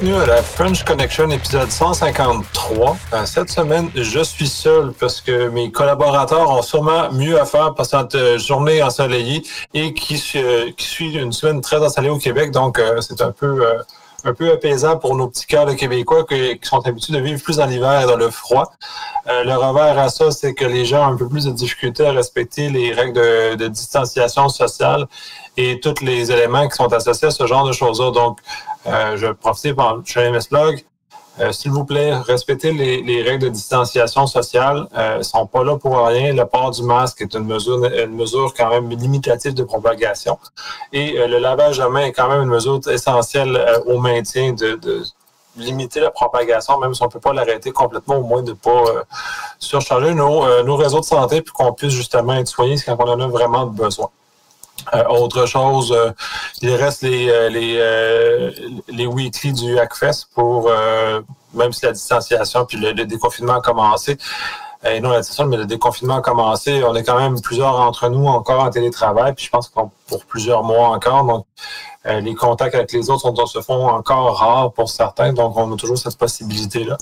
bienvenue à la French Connection épisode 153. Euh, cette semaine, je suis seul parce que mes collaborateurs ont sûrement mieux à faire pour cette euh, journée ensoleillée et qui, qui suit une semaine très ensoleillée au Québec. Donc, euh, c'est un peu un peu apaisant pour nos petits cœurs de Québécois qui, sont habitués de vivre plus dans l'hiver et dans le froid. le revers à ça, c'est que les gens ont un peu plus de difficulté à respecter les règles de, de distanciation sociale et tous les éléments qui sont associés à ce genre de choses-là. Donc, euh, je profite par MS Log. Euh, s'il vous plaît, respectez les, règles de distanciation sociale. Euh, ne sont pas là pour rien. Le port du masque est une mesure, une mesure quand même limitative de propagation. Et euh, le lavage de main est quand même une mesure essentielle au maintien de, limiter la propagation, même si on ne peut pas l'arrêter complètement, au moins de ne pas surcharger nos, nos réseaux de santé, puis qu'on puisse justement être soigné quand on en a vraiment besoin. Euh, autre chose, euh, il reste les, euh, les, les weekly du Hackfest pour, même si la distanciation puis le, déconfinement a commencé, et non la distanciation, mais le déconfinement a commencé, on est quand même plusieurs entre nous encore en télétravail, puis je pense qu'on pour plusieurs mois encore. Donc, les contacts avec les autres sont, se font encore rares pour certains, donc on a toujours cette possibilité-là.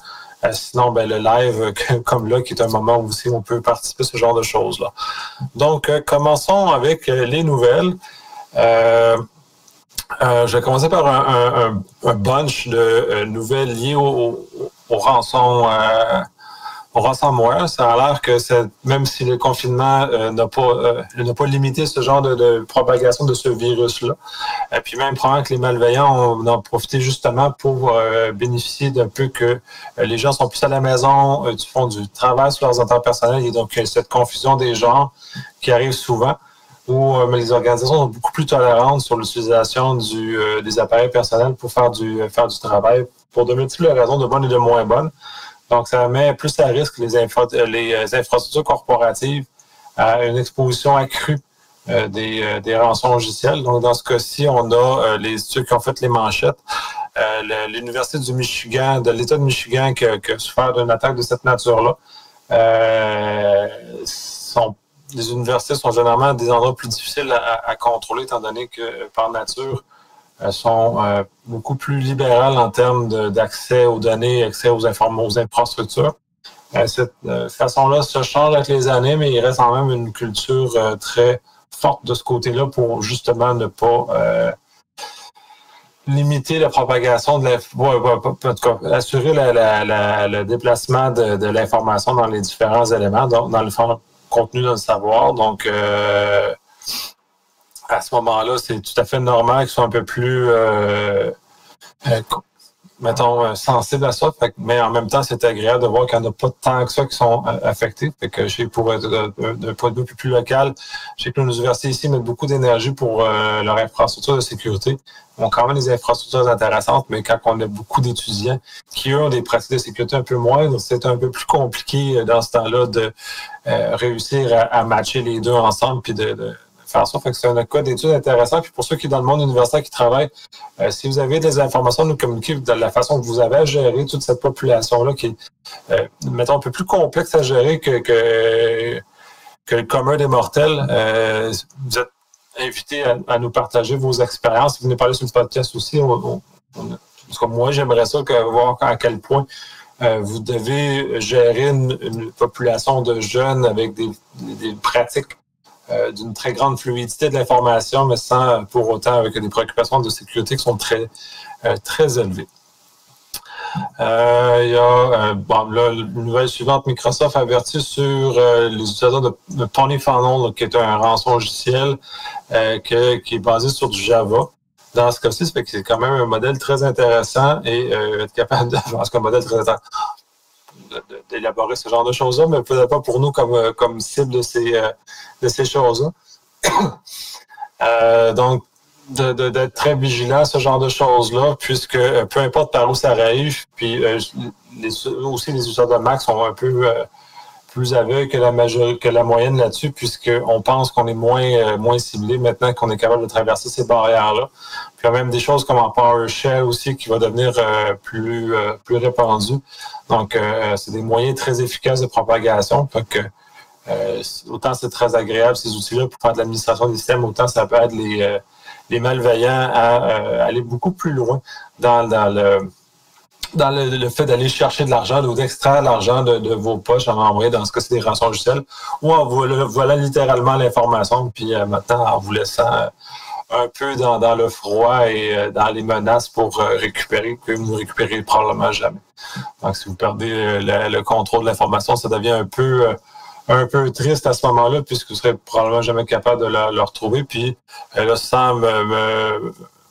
Euh, sinon, ben, le live, comme là, qui est un moment où aussi on peut participer à ce genre de choses-là. Donc, euh, commençons avec euh, les nouvelles. je vais commencer par un, bunch de nouvelles liées au, au rançon ransomware, ça a l'air que même si le confinement euh, n'a pas euh, n'a pas limité ce genre de, propagation de ce virus-là, et puis même probablement que les malveillants ont en profité justement pour euh, bénéficier d'un peu que les gens sont plus à la maison, font du travail sur leurs affaires personnelles, et donc cette confusion des genres qui arrive souvent où les organisations sont beaucoup plus tolérantes sur l'utilisation des appareils personnels pour faire du, faire du travail pour de multiples raisons, de bonnes et de moins bonnes. Donc, ça met plus à risque les, euh, euh, infrastructures corporatives à une exposition accrue euh, des, rançons logiciels. Donc, dans ce cas-ci, on a les ceux qui ont fait les manchettes. L'Université du Michigan, de l'État de Michigan, qui a, souffert d'une attaque de cette nature-là. les universités sont généralement des endroits plus difficiles à contrôler, étant donné que, par nature, sont euh, beaucoup plus libérales en termes d'accès aux données, accès aux, aux infrastructures. Euh, cette euh, façon-là se change avec les années, mais il reste quand même une culture très forte de ce côté-là pour justement ne pas limiter la propagation de l'information, assurer le déplacement de, l'information dans les différents éléments, dans, dans le contenu dans le savoir. Donc, à ce moment-là, c'est tout à fait normal qu'ils soient un peu plus, euh, euh, mettons, euh, sensibles à ça. mais en même temps, c'est agréable de voir qu'il n'y en a pas tant que ça qui sont affectés. Fait que pour d'un point de vue plus local, je sais que nos universités ici mettent beaucoup d'énergie pour leur infrastructure de sécurité. Ils ont quand même des infrastructures intéressantes, mais quand on a beaucoup d'étudiants qui, ont des pratiques de sécurité un peu moindres, c'est un peu plus compliqué dans ce temps-là de réussir à, matcher les deux ensemble puis de faire Fait que c'est un cas d'étude intéressant. Puis pour ceux qui sont dans le monde universitaire qui travaillent, euh, si vous avez des informations à nous communiquer de la façon que vous avez à gérer toute cette population-là qui est, euh, mettons, un peu plus complexe à gérer que, que, le commun des mortels, euh, vous êtes invités à, nous partager vos expériences. Vous venez parler sur le podcast aussi. moi, j'aimerais ça que, voir à quel point vous devez gérer une, population de jeunes avec des pratiques euh, d'une très grande fluidité de l'information, mais sans pour autant avec des préoccupations de sécurité qui sont très, euh, très élevées. Euh, il y a bon, une nouvelle suivante, Microsoft avertit sur les utilisateurs de, de Pony Funnel, qui est un rançon logiciel qui est basé sur du Java dans ce cas-ci, c'est quand même un modèle très intéressant et être capable de. faire un modèle très intéressant d'élaborer ce genre de choses-là, mais peut-être pas pour nous comme, euh, comme cible de ces, euh, de ces choses-là. Euh, donc, d'être très vigilant à ce genre de choses-là, puisque peu importe par où ça arrive, puis aussi les usagers de Mac sont un peu plus aveugles que la majorité, que la moyenne là-dessus, puisqu'on pense qu'on est moins, moins ciblé maintenant qu'on est capable de traverser ces barrières-là. Puis il y a même des choses comme en PowerShell aussi qui va devenir plus, plus répandu. Donc, euh, c'est des moyens très efficaces de propagation. euh, autant c'est très agréable, ces outils-là, pour faire de l'administration des systèmes, autant ça peut être les, euh, les malveillants à aller beaucoup plus loin dans, dans, le, dans le, fait d'aller chercher de l'argent ou d'extraire l'argent de, vos poches en envoyer dans ce cas c'est des rançons logicielles ou en voilà, littéralement l'information puis euh, maintenant en vous laissant euh, un peu dans, le froid et euh, dans les menaces pour récupérer que vous ne récupérez probablement jamais. Donc si vous perdez le, contrôle de l'information, ça devient un peu un peu triste à ce moment-là puisque vous serez probablement jamais capable de le, retrouver puis là sans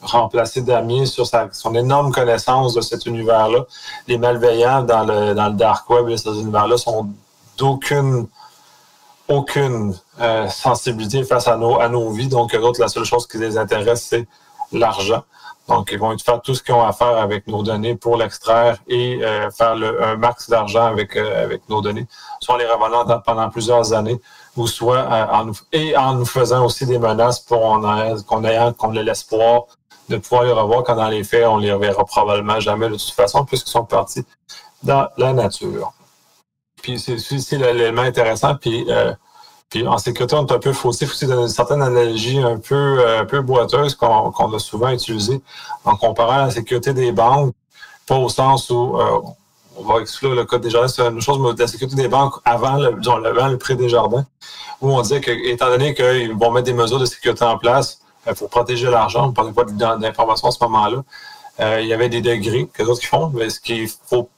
remplacer Damien sur son énorme connaissance de cet univers-là. Les malveillants dans le, dans le dark web et ces univers-là sont d'aucune aucune euh, sensibilité face à nos, à nos vies. Donc, la seule chose qui les intéresse, c'est l'argent. Donc, ils vont faire tout ce qu'ils ont à faire avec nos données pour l'extraire et euh, faire le, un max d'argent avec, euh, avec nos données, soit en les revenant pendant plusieurs années, ou soit en nous, et en nous faisant aussi des menaces pour qu'on ait, qu'on ait l'espoir de pouvoir les revoir quand dans les faits, on les reverra probablement jamais de toute façon, puisqu'ils sont partis dans la nature. Puis c'est l'élément intéressant. Puis, euh, puis en sécurité, on est un peu faussé aussi dans une certaine analogie un peu, euh, peu boiteuse qu'on a souvent utilisée en comparant la sécurité des banques, pas au sens où euh, on va exclure le code des jardins, c'est une chose, mais la sécurité des banques avant le, avant le prix des jardins, où on disait que, étant donné qu'ils vont mettre des mesures de sécurité en place, il euh, faut protéger l'argent. On ne parlait pas d'information à ce moment-là. Euh, il y avait des degrés que d'autres font, mais ce qu'il faut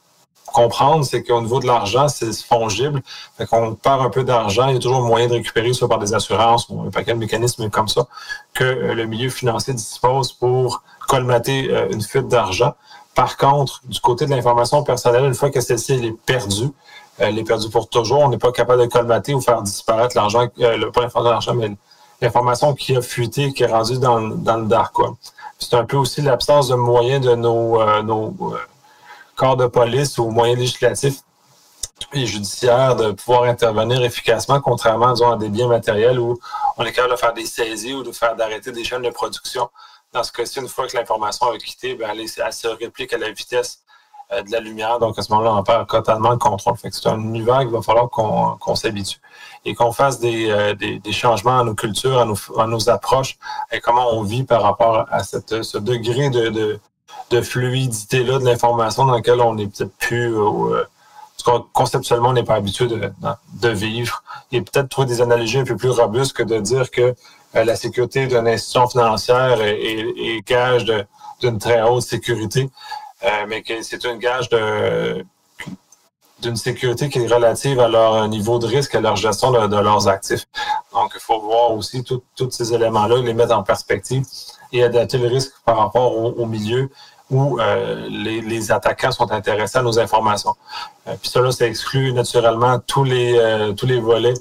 comprendre, c'est qu'au niveau de l'argent, c'est fongible. Fait qu'on perd un peu d'argent, il y a toujours moyen de récupérer, soit par des assurances ou un paquet de mécanismes comme ça, que euh, le milieu financier dispose pour colmater une fuite d'argent. Par contre, du côté de l'information personnelle, une fois que celle-ci est perdue, elle est perdue pour toujours, on n'est pas capable de colmater ou faire disparaître l'argent, euh, pas l'information de l'argent, mais l'information qui a fuité, qui est rendue dans, le dark C'est un peu aussi l'absence de moyens de nos, euh, nos euh, corps de police ou moyens législatifs et judiciaires de pouvoir intervenir efficacement, contrairement à des biens matériels où on est capable de faire des saisies ou de faire d'arrêter des chaînes de production. Dans ce cas-ci, une fois que l'information a quitté, ben, elle, se réplique à la vitesse de la lumière. Donc, à ce moment-là, on perd totalement le contrôle. Fait que c'est un univers qu'il va falloir qu'on s'habitue et qu'on fasse des, euh, des, des, changements à nos cultures, à nos, à nos, approches et comment on vit par rapport à ce degré de, de, fluidité-là de l'information dans lequel on n'est peut-être plus... Euh, conceptuellement, on n'est pas habitué de, de vivre. Et peut-être trouver des analogies un peu plus robustes que de dire que la sécurité d'une institution financière est, est gage d'une très haute sécurité. Euh, mais que c'est un gage d'une sécurité qui est relative à leur niveau de risque, à leur gestion de, leurs actifs. Donc, il faut voir aussi tous ces éléments-là, les mettre en perspective et adapter le risque par rapport au, milieu où euh, les, attaquants sont intéressés à nos informations. Euh, puis là, ça exclut naturellement tous les, tous les volets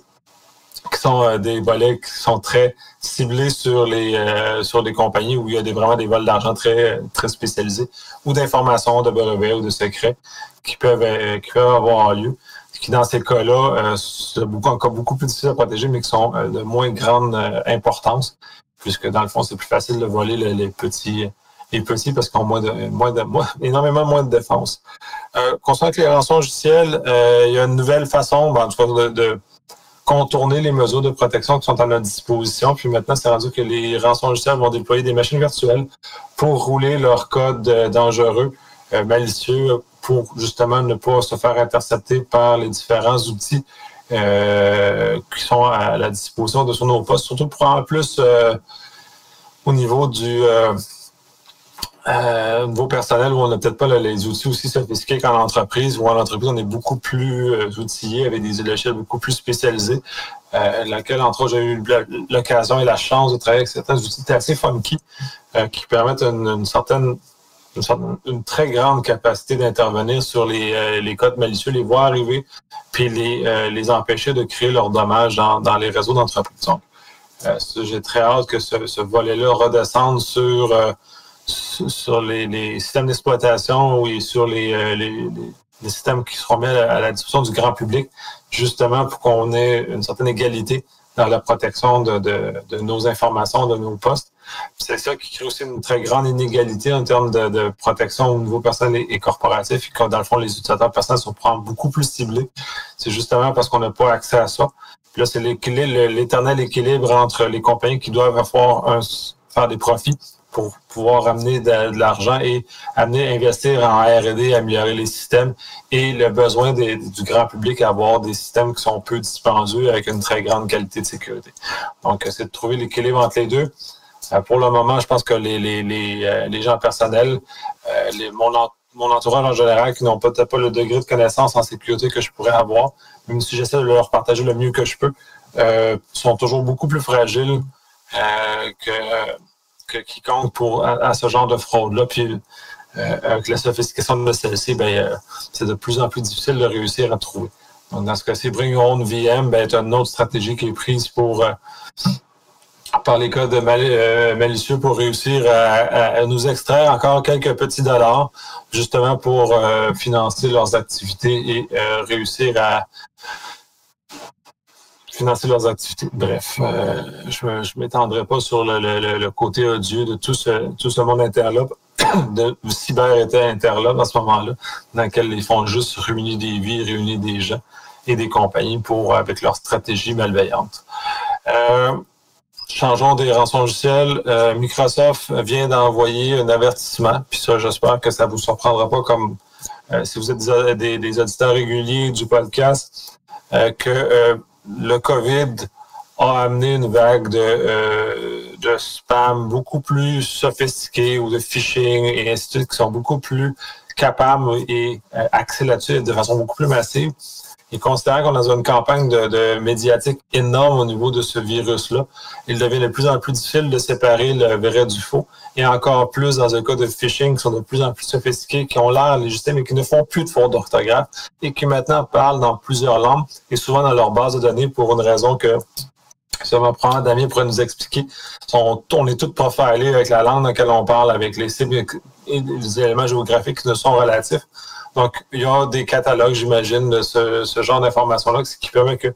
qui sont euh, des volets qui sont très ciblés sur les euh, sur des compagnies où il y a des, vraiment des vols d'argent très très spécialisés ou d'informations de brevets ou de secrets qui peuvent euh, qui peuvent avoir lieu qui dans ces cas-là sont encore beaucoup plus difficiles à protéger mais qui sont de moins grande importance puisque dans le fond c'est plus facile de voler les, petits les petits parce qu'ils ont moins de, moins de, moins, énormément moins de défense. Concernant les rançons logicielles, il y a une nouvelle façon, ben, en tout cas, de contourner les mesures de protection qui sont à notre disposition. Puis maintenant, c'est rendu que les rançons logicielles vont déployer des machines virtuelles pour rouler leur code euh, dangereux, euh, malicieux, pour justement ne pas se faire intercepter par les différents outils euh, qui sont à la disposition de sur nos postes, surtout pour en plus au niveau du euh, au niveau personnel où on n'a peut-être pas les outils aussi sophistiqués qu'en entreprise, où en entreprise, on est beaucoup plus euh, outillé avec des logiciels beaucoup plus spécialisés, euh, laquelle, entre autres, j'ai eu l'occasion et la chance de travailler avec certains outils assez funky euh, qui permettent une, certaine une, très grande capacité d'intervenir sur les, les, codes malicieux, les voir arriver, puis les, les empêcher de créer leurs dommages dans, dans les réseaux d'entreprise. Donc, j'ai très hâte que ce, ce volet-là redescende sur sur les, systèmes d'exploitation ou sur euh, les, les, systèmes qui seront mis à la disposition du grand public, justement pour qu'on ait une certaine égalité dans la protection de, de, nos informations, de nos postes. C'est ça qui crée aussi une très grande inégalité en termes de, protection au niveau personnel et, corporatif, et que dans le fond, les utilisateurs personnels sont beaucoup plus ciblés. C'est justement parce qu'on n'a pas accès à ça. Puis là, c'est l'éternel équilibre entre les compagnies qui doivent avoir un, faire des profits pour pouvoir amener de, l'argent et amener investir en R&D, améliorer les systèmes et le besoin du grand public à avoir des systèmes qui sont peu dispendieux avec une très grande qualité de sécurité. Donc, c'est de trouver l'équilibre entre les deux. Euh, pour le moment, je pense que les, les, les, euh, les gens personnels, euh, mon, mon entourage en général, qui n'ont peut-être pas le degré de connaissance en sécurité que je pourrais avoir, même si j'essaie de leur partager le mieux que je peux, sont toujours beaucoup plus fragiles que, que, quiconque pour, à, ce genre de fraude-là. Puis euh, avec la sophistication de celle-ci, ben, c'est de plus en plus difficile de réussir à trouver. Donc, dans ce cas-ci, Bring Own VM ben, est une autre stratégie qui est prise pour par les cas de malicieux pour réussir à, nous extraire encore quelques petits dollars, justement pour financer leurs activités et réussir à, financer leurs activités. Bref, euh, je ne m'étendrai pas sur le, côté odieux de tout ce, tout ce monde interlope, de cyber était interlope à ce moment-là, dans lequel ils font juste réunir des vies, réunir des gens et des compagnies pour avec leur stratégie malveillante. Euh, changeons des rançons logiciels. Euh, Microsoft vient d'envoyer un avertissement, puis ça, j'espère que ça vous surprendra pas comme si vous êtes des, des, auditeurs réguliers du podcast, que le COVID a amené une vague de, euh, spam beaucoup plus sophistiqué ou de phishing et ainsi de suite qui sont beaucoup plus capables et euh, axés là-dessus de façon beaucoup plus massive. Et considérant qu'on est dans une campagne de, médiatique énorme au niveau de ce virus-là, il devient de plus en plus difficile de séparer le vrai du faux. Et encore plus dans un cas de phishing qui sont de plus en plus sophistiqués, qui ont l'air légitimes mais qui ne font plus de fautes d'orthographe et qui maintenant parlent dans plusieurs langues et souvent dans leur base de données pour une raison que ça va prendre Damien pourrait nous expliquer. On, est tous profilés avec la langue dans laquelle on parle, avec les les éléments géographiques qui ne sont relatifs. Donc, il y a des catalogues, j'imagine, de ce, genre d'informations-là, ce qui permet que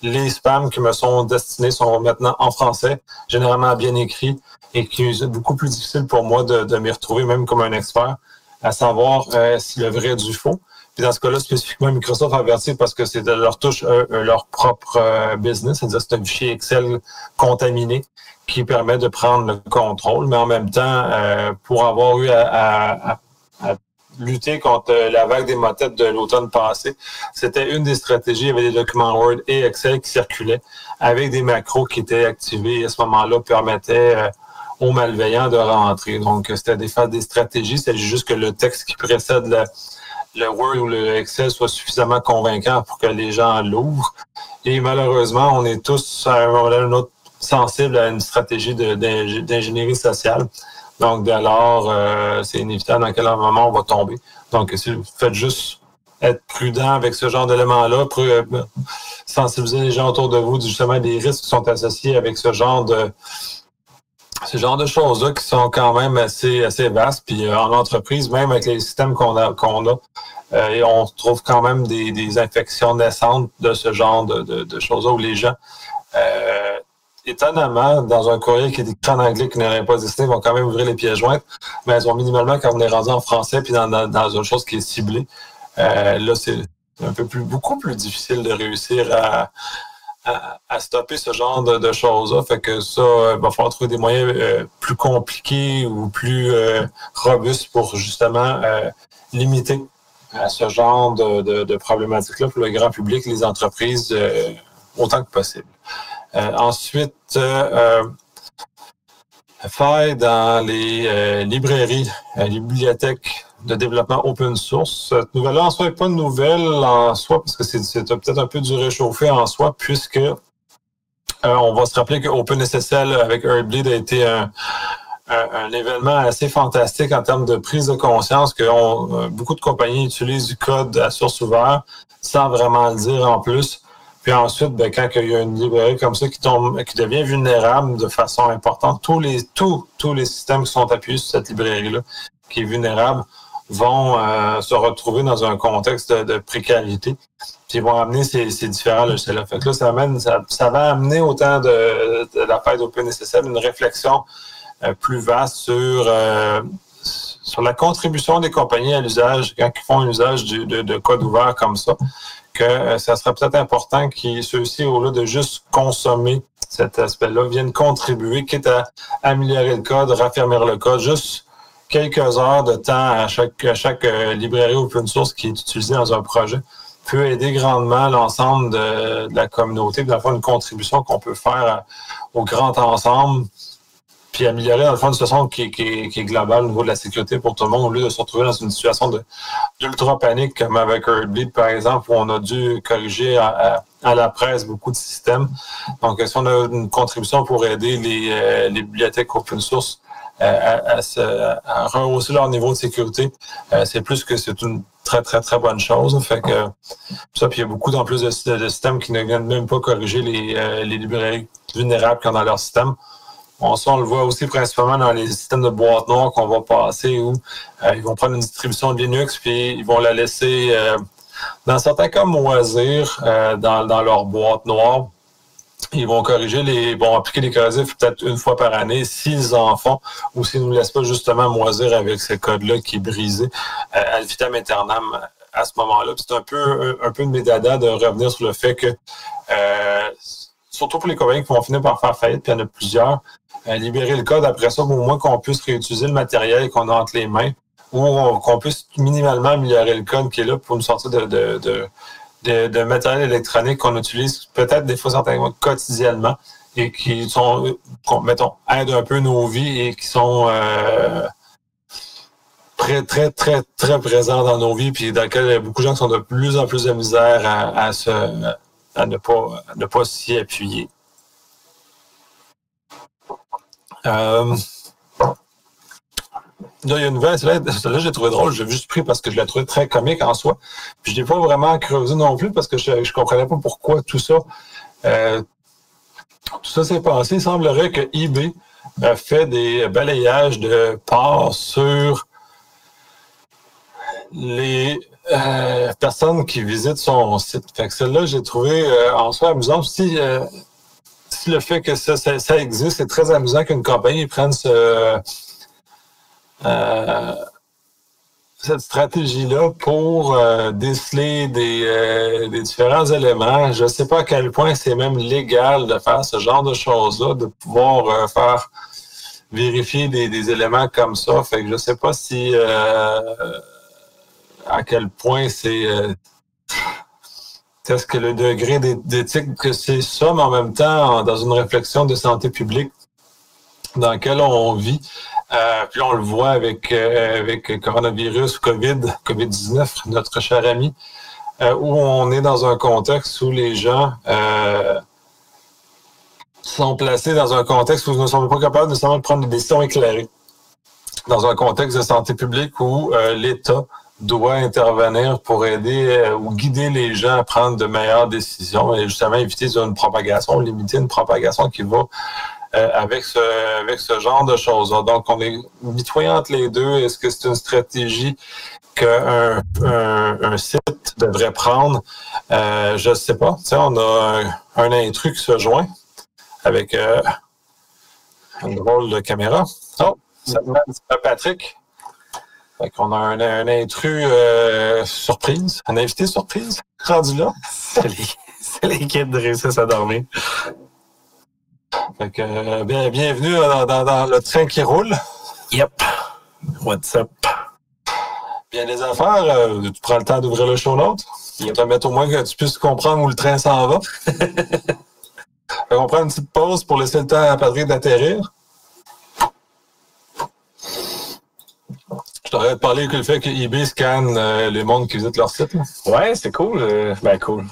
les spams qui me sont destinés sont maintenant en français, généralement bien écrits, et qui est beaucoup plus difficile pour moi de, m'y retrouver, même comme un expert, à savoir euh, si le vrai est du faux. Puis dans ce cas-là, spécifiquement, Microsoft a averti parce que c'est de leur touche euh, euh, leur propre business, c'est-à-dire c'est un fichier Excel contaminé qui permet de prendre le contrôle, mais en même temps, pour avoir eu à lutter contre la vague des motettes de l'automne passé. C'était une des stratégies. Il y avait des documents Word et Excel qui circulaient avec des macros qui étaient activés et à ce moment-là permettaient euh, aux malveillants de rentrer. Donc, c'était des, des stratégies. C'est juste que le texte qui précède le, Word ou le Excel soit suffisamment convaincant pour que les gens l'ouvrent. Et malheureusement, on est tous à un moment ou un autre sensibles à une stratégie d'ingénierie sociale. Donc, dès lors, euh, c'est inévitable dans quel moment on va tomber. Donc, si vous faites juste être prudent avec ce genre d'éléments-là, euh, sensibiliser les gens autour de vous justement des risques qui sont associés avec ce genre de ce genre de choses-là qui sont quand même assez assez vastes. Puis euh, en entreprise, même avec les systèmes qu'on a qu'on a, et on trouve quand même des, des infections naissantes de ce genre de, de, de choses-là où les gens étonnamment, dans un courrier qui est écrit en anglais qui n'aurait pas existé, vont quand même ouvrir les pièces jointes, mais elles ont minimalement quand on est rendu en français puis dans, dans, une chose qui est ciblée. Euh, là, c'est un peu plus, beaucoup plus difficile de réussir à, à, stopper ce genre de, choses-là. Fait que ça, il va falloir trouver des moyens euh, plus compliqués ou plus euh, robustes pour justement limiter ce genre de, de, de problématiques-là pour le grand public, les entreprises, autant que possible. Euh, ensuite, euh, euh, faille dans les librairies, les bibliothèques de développement open source. Cette nouvelle-là en soi n'est pas une nouvelle en soi, parce que c'est peut-être un peu du réchauffé en soi, puisque on va se rappeler que OpenSSL avec Heartbleed a été un, événement assez fantastique en termes de prise de conscience que beaucoup de compagnies utilisent du code à source ouverte sans vraiment le dire en plus. Puis ensuite, ben, quand il y a une librairie comme ça qui tombe, qui devient vulnérable de façon importante, tous les, tous, tous les systèmes qui sont appuyés sur cette librairie-là, qui est vulnérable, vont euh, se retrouver dans un contexte de, précarité. Puis ils vont amener ces, ces différents logiciels-là. Fait que là, ça, amène, ça, ça va amener autant de, de la faille d'OpenSSL une réflexion euh, plus vaste sur, euh, sur la contribution des compagnies à l'usage, quand ils font un usage de, de code ouvert comme ça que euh, ça serait peut-être important que ceux-ci, au lieu de juste consommer cet aspect-là, viennent contribuer, quitte à améliorer le code, raffermir le code, juste quelques heures de temps à chaque, à chaque euh, librairie open source qui est utilisée dans un projet peut aider grandement l'ensemble de, la communauté, d'avoir une contribution qu'on peut faire au grand ensemble, puis améliorer dans le fond une situation qui, est globale au niveau de la sécurité pour tout le monde, au lieu de se retrouver dans une situation d'ultra panique comme avec Heartbleed, par exemple, où on a dû corriger à, la presse beaucoup de systèmes. Donc, si on a une contribution pour aider les, euh, les bibliothèques open source euh, à, à, rehausser leur niveau de sécurité, euh, c'est plus que c'est une très, très, très bonne chose. Fait que ça, puis il y a beaucoup en plus de, systèmes qui ne viennent même pas corriger les, euh, les librairies vulnérables qui ont dans leur système. On, on le voit aussi principalement dans les systèmes de boîte noire qu'on va passer où ils vont prendre une distribution de Linux puis ils vont la laisser, dans certains cas, moisir dans, dans leur boîte noire ils vont corriger les, vont appliquer les correctifs peut-être une fois par année s'ils en font ou s'ils ne nous laissent pas justement moisir avec ce code-là qui est brisé euh, à vitam aeternam à ce moment-là. C'est un peu, un, de médada de revenir sur le fait que, euh, surtout pour les compagnies qui vont finir par faire faillite, puis il y en a plusieurs, libérer le code après ça, au moins qu'on puisse réutiliser le matériel qu'on a entre les mains ou qu'on puisse minimalement améliorer le code qui est là pour nous sortir de de, matériel électronique qu'on utilise peut-être des fois certainement quotidiennement et qui sont, mettons, aident un peu nos vies et qui sont euh, très, très, très, très présents dans nos vies, puis dans lesquels il y a beaucoup de gens qui sont de plus en plus de misère à, se, à ne pas, ne pas s'y appuyer. Euh, Là, il y a une nouvelle, celle-là, je l'ai trouvé drôle, j'ai juste pris parce que je l'ai trouvé très comique en soi. Puis je l'ai pas vraiment creusé non plus parce que je ne comprenais pas pourquoi tout ça. Euh, tout ça s'est passé. Il semblerait que eBay a fait des balayages de parts sur les euh, personnes qui visitent son site. Fait que celle-là, j'ai trouvé euh, en soi amusant. Si, le fait que ça, existe, c'est très amusant qu'une compagnie prenne euh, cette stratégie-là pour euh, déceler euh, des, différents éléments. Je ne sais pas à quel point c'est même légal de faire ce genre de choses-là, de pouvoir faire vérifier des, éléments comme ça. Fait que je ne sais pas si à quel point c'est est-ce que le degré d'éthique que c'est ça, mais en même temps, dans une réflexion de santé publique dans laquelle on vit, euh, puis on le voit avec, euh, coronavirus, COVID, COVID-19, notre cher ami, euh, où on est dans un contexte où les gens sont placés dans un contexte où ils ne sont pas capables nécessairement de prendre des décisions éclairées. Dans un contexte de santé publique où l'État doit intervenir pour aider ou guider les gens à prendre de meilleures décisions et justement éviter une propagation, limiter une propagation qui va euh, avec, ce, avec ce genre de choses-là. Donc, on est mitoyen entre les deux. Est-ce que c'est une stratégie qu'un un, site devrait prendre? Euh, je ne sais pas. Tu sais, on a un, intrus qui se joint avec euh, une drôle de caméra. Oh, ça c'est Patrick. Fait qu'on a un, un intrus surprise, un invité surprise rendu là. C'est l'équipe de réussir à dormir. Fait que, euh, bien, bienvenue dans, le train qui roule. Yep. What's up? Bien les affaires, euh, tu prends le temps d'ouvrir le show notes. Yep. Te mettre au moins que tu puisses comprendre où le train s'en va. on prend une petite pause pour laisser le temps à Patrick d'atterrir. T'aurais parlé que le fait que eBay scanne euh, les mondes qui visitent leur site. Ouais, c'est cool. ben cool.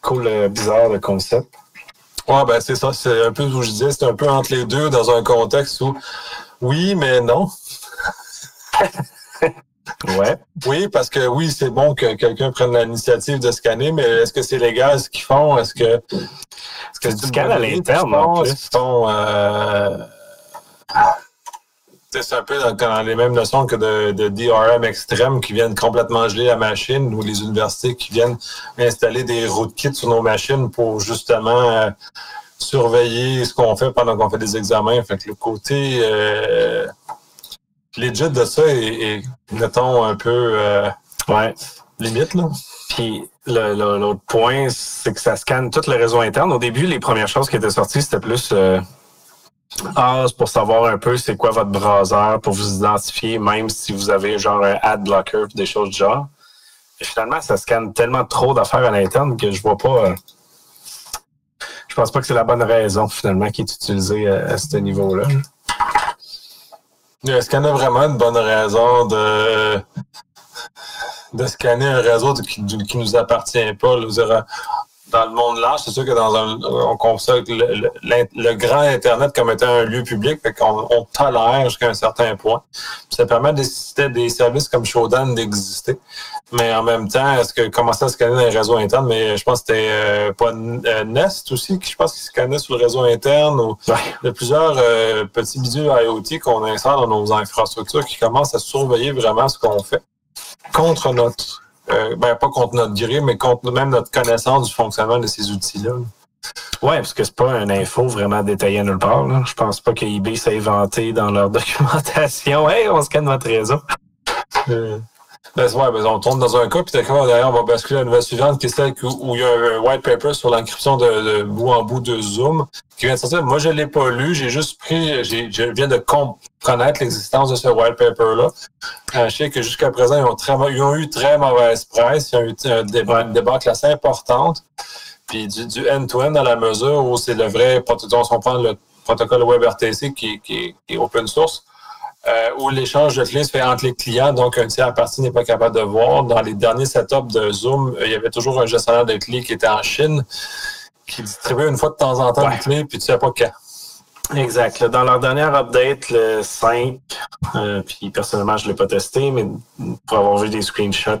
Cool, bizarre le concept. Oui, ben c'est ça. C'est un peu où je disais, c'est un peu entre les deux dans un contexte où oui, mais non. ouais. Oui, parce que oui, c'est bon que quelqu'un prenne l'initiative de scanner, mais est-ce que c'est légal ce qu'ils font? Est-ce que. Est-ce que c'est à l'interne, en plus? Euh, c'est un peu dans, les mêmes notions que de, DRM extrême qui viennent complètement geler la machine ou les universités qui viennent installer des rootkits sur nos machines pour justement euh, surveiller ce qu'on fait pendant qu'on fait des examens. Fait que le côté euh, legit de ça est, mettons, un peu... Euh, ouais. limite, là. Puis l'autre point, c'est que ça scanne tout le réseau interne. Au début, les premières choses qui étaient sorties, c'était plus euh, ah, pour savoir un peu c'est quoi votre browser, pour vous identifier, même si vous avez genre un ad blocker, des choses du genre. Et finalement, ça scanne tellement trop d'affaires à l'interne que je vois pas. Euh, je pense pas que c'est la bonne raison finalement qui est utilisée à, à ce niveau-là. Est-ce en a vraiment une bonne raison de, scanner un réseau qui, qui nous appartient pas? Dans le monde large, c'est sûr que dans un, on considère le, le, grand Internet comme étant un lieu public, fait qu'on on tolère jusqu'à un certain point. ça permet des, des services comme Shodan d'exister. Mais en même temps, est-ce que commencer à scanner dans les réseaux internes, mais je pense que c'était euh, pas euh, Nest aussi, qui je pense qu'il scannait sur le réseau interne ou de plusieurs euh, petits bidules IoT qu'on insère dans nos infrastructures qui commencent à surveiller vraiment ce qu'on fait contre notre euh, ben, pas contre notre grille, mais contre même notre connaissance du fonctionnement de ces outils-là. Oui, parce que c'est pas une info vraiment détaillée nulle part. Là. Je pense pas que eBay s'est inventé dans leur documentation. Hey, on scanne votre réseau. Euh, ben, ouais, ben, on tourne dans un cas, puis derrière, on va basculer à la nouvelle suivante, qui est celle où, il y a un white paper sur l'encryption de, bout en bout de Zoom, qui vient de sortir. Moi, je l'ai pas lu, j'ai juste pris, je viens de connaître l'existence de ce white paper-là. Euh, je sais que jusqu'à présent, ils ont, très, ils ont eu très mauvaise presse, ils ont eu un débat, une assez importante, puis du end-to-end à la mesure où c'est le vrai protocole, on prend le protocole WebRTC qui, qui est open source, euh, où l'échange de clés se fait entre les clients, donc un tiers partie n'est pas capable de voir. Dans les derniers setups de Zoom, il y avait toujours un gestionnaire de clés qui était en Chine, qui distribuait une fois de temps en temps les clés, puis tu sais pas quand. Exact. Dans leur dernière update, le 5, euh, puis personnellement, je ne l'ai pas testé, mais pour avoir vu des screenshots,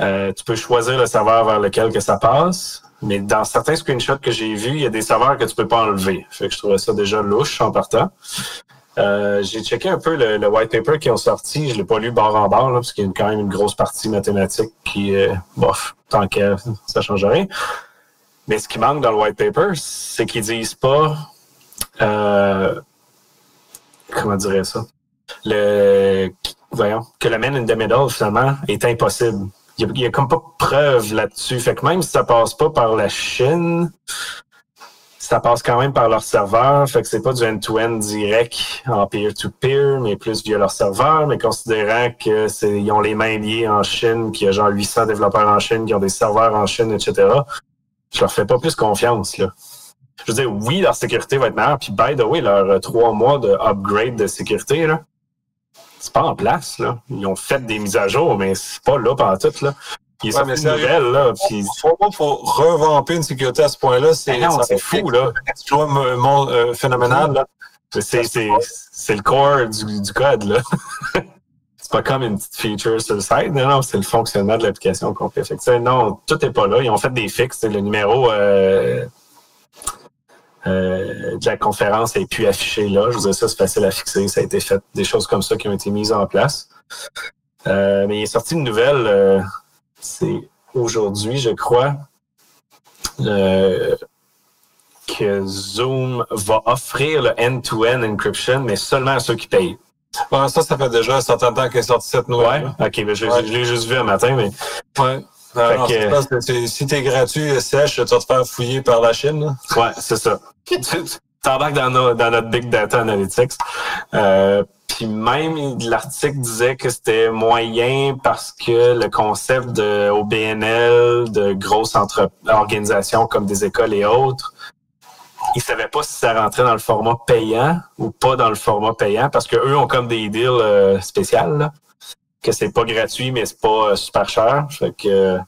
euh, tu peux choisir le serveur vers lequel que ça passe. Mais dans certains screenshots que j'ai vus, il y a des serveurs que tu peux pas enlever. Fait que je trouvais ça déjà louche en partant. Euh, j'ai checké un peu le, white paper qui ont sorti. Je l'ai pas lu barre en barre, parce qu'il y a quand même une grosse partie mathématique qui, euh, bof, tant qu'à, ça change rien. Mais ce qui manque dans le white paper, c'est qu'ils disent pas, euh, comment dirais ça, le, que le man in the middle, finalement, est impossible. Il n'y a, comme pas preuve là-dessus. Fait que même si ça passe pas par la Chine, ça passe quand même par leur serveur, fait que c'est pas du end-to-end direct en peer-to-peer, mais plus via leur serveur, mais considérant que ils ont les mains liées en Chine, qu'il y a genre 800 développeurs en Chine, qui ont des serveurs en Chine, etc., je leur fais pas plus confiance. Je veux dire, oui, leur sécurité va être meilleure, puis by the way, leur euh, trois mois de upgrade de sécurité, c'est pas en place. Ils ont fait des mises à jour, mais c'est pas là pendant tout, là. Il ouais, mais une nouvelle, là. Puis... Faut, faut revamper une sécurité à ce point-là. C'est ben fou, là. C'est euh, phénoménal, là. C'est le corps du, du code, là. c'est pas comme une petite feature sur le site. Non, non, c'est le fonctionnement de l'application complet. Fait que, non, tout est pas là. Ils ont fait des fixes. Le numéro euh, euh, de la conférence est plus affiché là. Je vous disais ça, c'est facile à fixer. Ça a été fait. Des choses comme ça qui ont été mises en place. Euh, mais il est sorti une nouvelle c'est aujourd'hui, je crois, euh, que Zoom va offrir le end-to-end encryption, mais seulement à ceux qui payent. ça, ça fait déjà un certain temps qu'est sorti cette nouvelle. Ouais, ok, mais je, l'ai juste vu un matin, mais. Ouais. si t'es gratuit et sèche, tu vas te faire fouiller par la Chine. Ouais, c'est ça. tu t'embarques dans, dans notre big data analytics. Euh, puis même l'article disait que c'était moyen parce que le concept de OBNL, de grosses organisations comme des écoles et autres, ils savaient pas si ça rentrait dans le format payant ou pas dans le format payant parce que eux ont comme des deals euh, spéciaux que c'est pas gratuit mais c'est pas euh, super cher. Fait que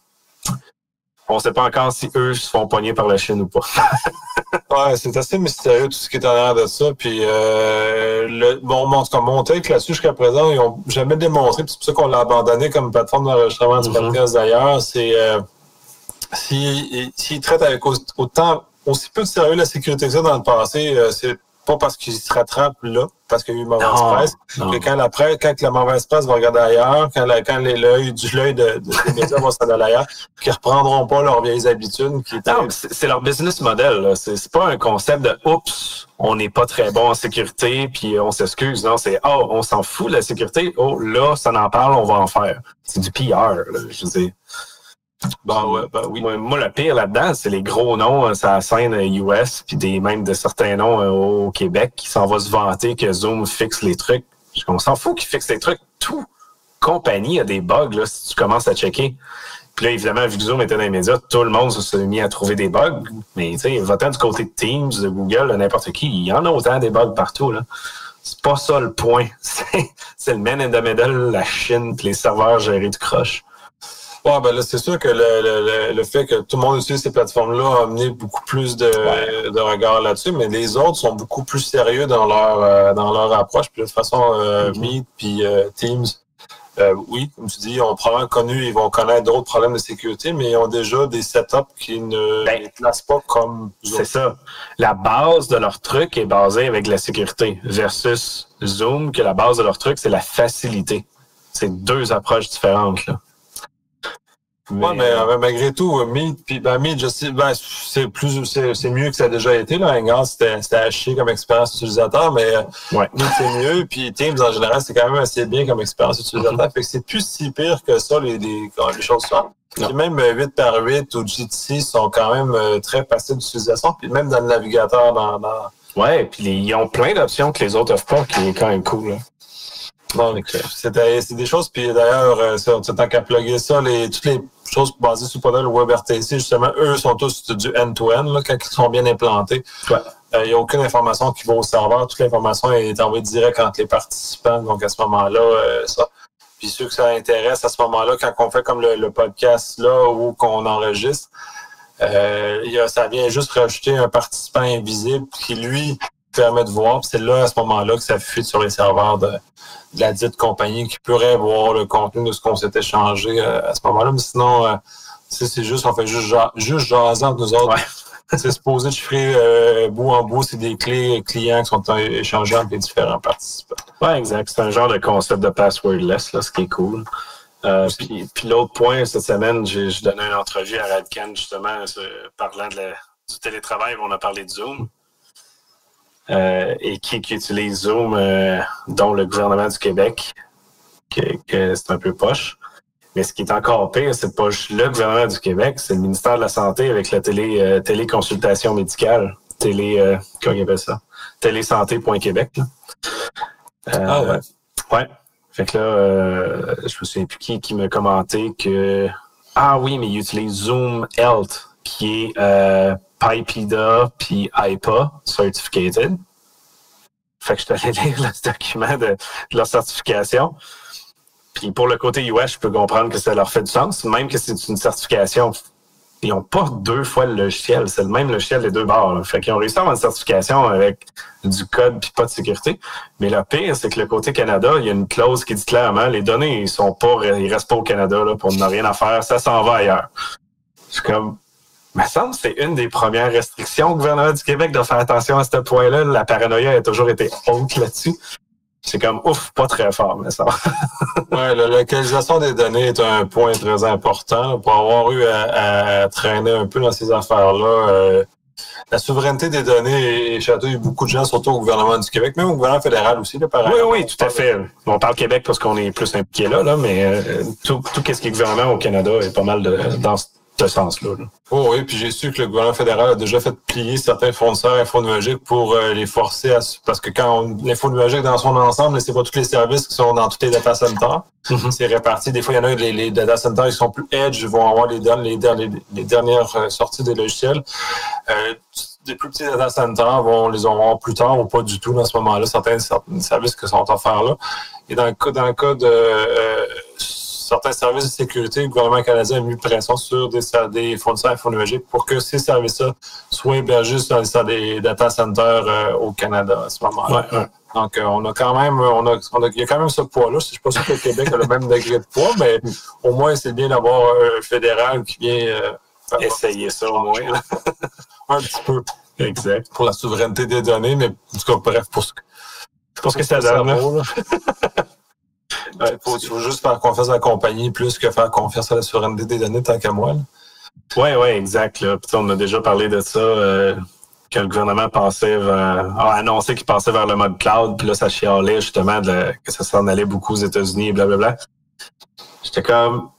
on sait pas encore si eux se font pogner par la Chine ou pas. ouais, c'est assez mystérieux tout ce qui est en l'air de ça. Puis, euh, le, bon, mon take là-dessus jusqu'à présent, ils n'ont jamais démontré, c'est pour ça qu'on l'a abandonné comme plateforme d'enregistrement du mm-hmm. podcast d'ailleurs, c'est euh, s'ils traitent avec autant, aussi peu de sérieux la sécurité que ça dans le passé, euh, c'est pas parce qu'ils se rattrapent là, parce qu'il y a eu mauvaise presse, mais quand la presse, quand la mauvaise presse va regarder ailleurs, quand, quand l'œil du l'œil de, des médias va s'en aller ailleurs, qu'ils reprendront pas leurs vieilles habitudes. Qui Non, c'est leur business model. C'est pas un concept de oups, on n'est pas très bon en sécurité, puis on s'excuse. Non, c'est oh, on s'en fout de la sécurité. Oh, là, ça en parle, on va en faire. C'est du PR, là, je sais. Ben ouais, ben oui. Moi, le pire là-dedans, c'est les gros noms, ça scène US, puis des même de certains noms euh, au Québec qui s'en va se vanter que Zoom fixe les trucs. On s'en fout qu'ils fixent les trucs. Tout compagnie a des bugs là, si tu commences à checker. Puis là, évidemment, vu que Zoom était dans les médias, tout le monde s'est mis à trouver des bugs. Mais tu sais, votant du côté de Teams, de Google, n'importe qui, il y en a autant des bugs partout. Là. C'est pas ça le point. C'est le man in the middle, la Chine, puis les serveurs gérés du croche. Ouais, ben là, c'est sûr que le, le, le, fait que tout le monde utilise ces plateformes-là a amené beaucoup plus de, de regard là-dessus, mais les autres sont beaucoup plus sérieux dans leur euh, dans leur approche. Puis de toute façon, euh, mm-hmm. Meet puis euh, Teams, oui, comme tu dis, ont probablement connu, ils vont connaître d'autres problèmes de sécurité, mais ils ont déjà des setups qui ne ben, les placent pas comme C'est ça. La base de leur truc est basée avec la sécurité versus Zoom, que la base de leur truc, c'est la facilité. C'est deux approches différentes. Là. Mais, ouais, mais euh, malgré tout, euh, puis ben, je sais, ben, c'est plus, c'est mieux que ça a déjà été. Là. Hangout, c'était à chier comme expérience utilisateur, mais euh, ouais. C'est mieux. Puis Teams, en général, c'est quand même assez bien comme expérience utilisateur. Mm-hmm. Fait que c'est plus si pire que ça, les, les, les choses sont. Puis même 8 par 8 ou GTC sont quand même très faciles d'utilisation. Puis même dans le navigateur, dans. dans... Ouais, puis ils ont plein d'options que les autres offrent pas, qui est quand même cool. Là. C'est des choses. Puis d'ailleurs, euh, tant qu'à plugger ça, les, toutes les choses basées sur le WebRTC, justement, eux sont tous du end-to-end, quand ils sont bien implantés. Il n'y euh, a aucune information qui va au serveur. Toute l'information est envoyée direct entre les participants. Donc, à ce moment-là, euh, ça. Puis ceux que ça intéresse, à ce moment-là, quand on fait comme le, podcast là ou qu'on enregistre, euh, ça vient juste rajouter un participant invisible qui, lui, permet de voir. C'est là, à ce moment-là, que ça fuit sur les serveurs de, de la dite compagnie qui pourrait voir le contenu de ce qu'on s'est échangé euh, à ce moment-là. Mais sinon, euh, c'est juste, on fait juste, juste jaser entre nous autres. c'est supposé chiffrer euh, bout en bout, c'est des clés clients qui sont échangées entre les différents participants. Oui, exact. C'est un genre de concept de passwordless, là, ce qui est cool. puis, puis l'autre point, cette semaine, j'ai donné une entrevue à Radcan, justement, parlant de du télétravail, on a parlé de Zoom. Euh, et qui, qui utilise Zoom, euh, dont le gouvernement du Québec, que, c'est un peu poche. Mais ce qui est encore pire, c'est pas juste le gouvernement du Québec, c'est le ministère de la Santé avec la télé euh, téléconsultation médicale, télé comment il appelle ça, télésanté.québec. ah ouais. Ouais. Fait que là, je me souviens plus qui qui m'a commenté que ah oui, mais il utilise Zoom Health, qui est PyPida puis IPA certificated. Fait que je suis allé lire le document de, leur certification. Puis pour le côté US, je peux comprendre que ça leur fait du sens, même que c'est une certification. Ils n'ont pas deux fois le logiciel, c'est le même logiciel des deux bords. Fait qu'ils ont réussi à avoir une certification avec du code puis pas de sécurité. Mais le pire, c'est que le côté Canada, il y a une clause qui dit clairement les données, ils sont pas, ils restent pas au Canada là, pour n'a rien à faire, ça s'en va ailleurs. C'est comme me semble c'est une des premières restrictions au gouvernement du Québec de faire attention à ce point-là. La paranoïa a toujours été haute là-dessus. C'est comme ouf, pas très fort, mais ça. ouais, la localisation des données est un point très important. Pour avoir eu à, traîner un peu dans ces affaires-là, euh, la souveraineté des données chatouille beaucoup de gens, surtout au gouvernement du Québec, même au gouvernement fédéral aussi, là, Oui, oui, tout à fait. On parle Québec parce qu'on est plus impliqué là, là mais euh, tout, tout ce qui est gouvernement au Canada est pas mal de, dans ce sens-là. Oh oui, puis j'ai su que le gouvernement fédéral a déjà fait plier certains fournisseurs infonuagiques pour euh, les forcer à... Parce que quand l'info numérique dans son ensemble, c'est pas tous les services qui sont dans tous les data centers. Mm-hmm. C'est réparti. Des fois, il y en a les, les data centers qui sont plus edge, vont avoir les, les, les, dernières euh, sorties des logiciels. Euh, des plus petits data centers vont les auront plus tard ou pas du tout dans ce moment-là, certains, services qui sont offerts là. Et dans le cas, dans le cas de certains services de sécurité, le gouvernement canadien a mis pression sur des, des fournisseurs infonuagiques pour que ces services-là soient hébergés sur des data centers euh, au Canada à ce moment-là. Donc, euh, on a quand même, on a, on a, il y a quand même ce poids-là. Je ne suis pas sûr que le Québec a le même degré de poids, mais au moins, c'est bien d'avoir un fédéral qui vient euh, essayer ça au moins. un petit peu. exact. Pour la souveraineté des données, mais en tout cas, bref, pour ce, pour ce que ça donne. ouais, faut, juste faire confiance à la compagnie plus que faire confiance à la souveraineté des données tant qu'à moi. Oui, oui, exact. Là. Puis, on a déjà parlé de ça. Euh, que le gouvernement pensait a annoncé qu'il passait vers le mode cloud, puis là, ça chialait justement que ça s'en allait beaucoup aux États-Unis blablabla. J'étais comme,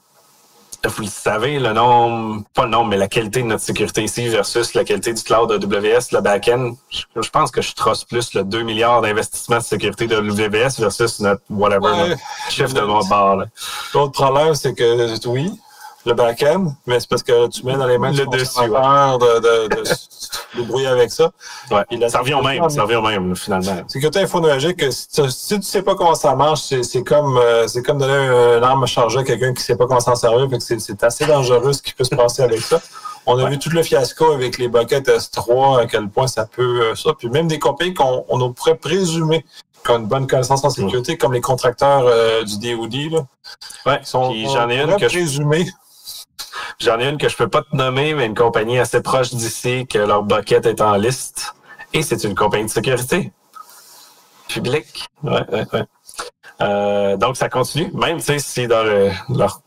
vous le savez, le nombre, pas le nombre, mais la qualité de notre sécurité ici versus la qualité du cloud AWS, le back-end, je, pense que je trosse plus le 2 milliards d'investissement de sécurité de AWS versus notre whatever, Ouais. notre chiffre de notre barre. là. L'autre problème, c'est que oui, le back-end, mais c'est parce que tu mets dans les mains Le dessus, de, de, de, se débrouiller avec ça. Ouais. Ça revient au même, ça revient au même, finalement. Sécurité infonologique, si tu, si tu sais pas comment ça marche, c'est c'est comme euh, c'est comme donner un, une arme à charger à quelqu'un qui sait pas comment s'en servir. Fait que c'est- c'est assez dangereux ce qui peut se passer avec ça. On a Ouais. vu tout le fiasco avec les buckets S3, à quel point ça peut euh, ça. Puis même des compagnies qu'on on pourrait présumer qui ont une bonne connaissance en sécurité, comme les contracteurs euh, du DoD, là, Ouais. qui sont Puis j'en ai une que je présumer. J'en ai une que je peux pas te nommer, mais une compagnie assez proche d'ici que leur bucket est en liste. Et c'est une compagnie de sécurité. Publique. Ouais, ouais, ouais. Euh, donc, ça continue. Même, tu sais, si dans le, leur,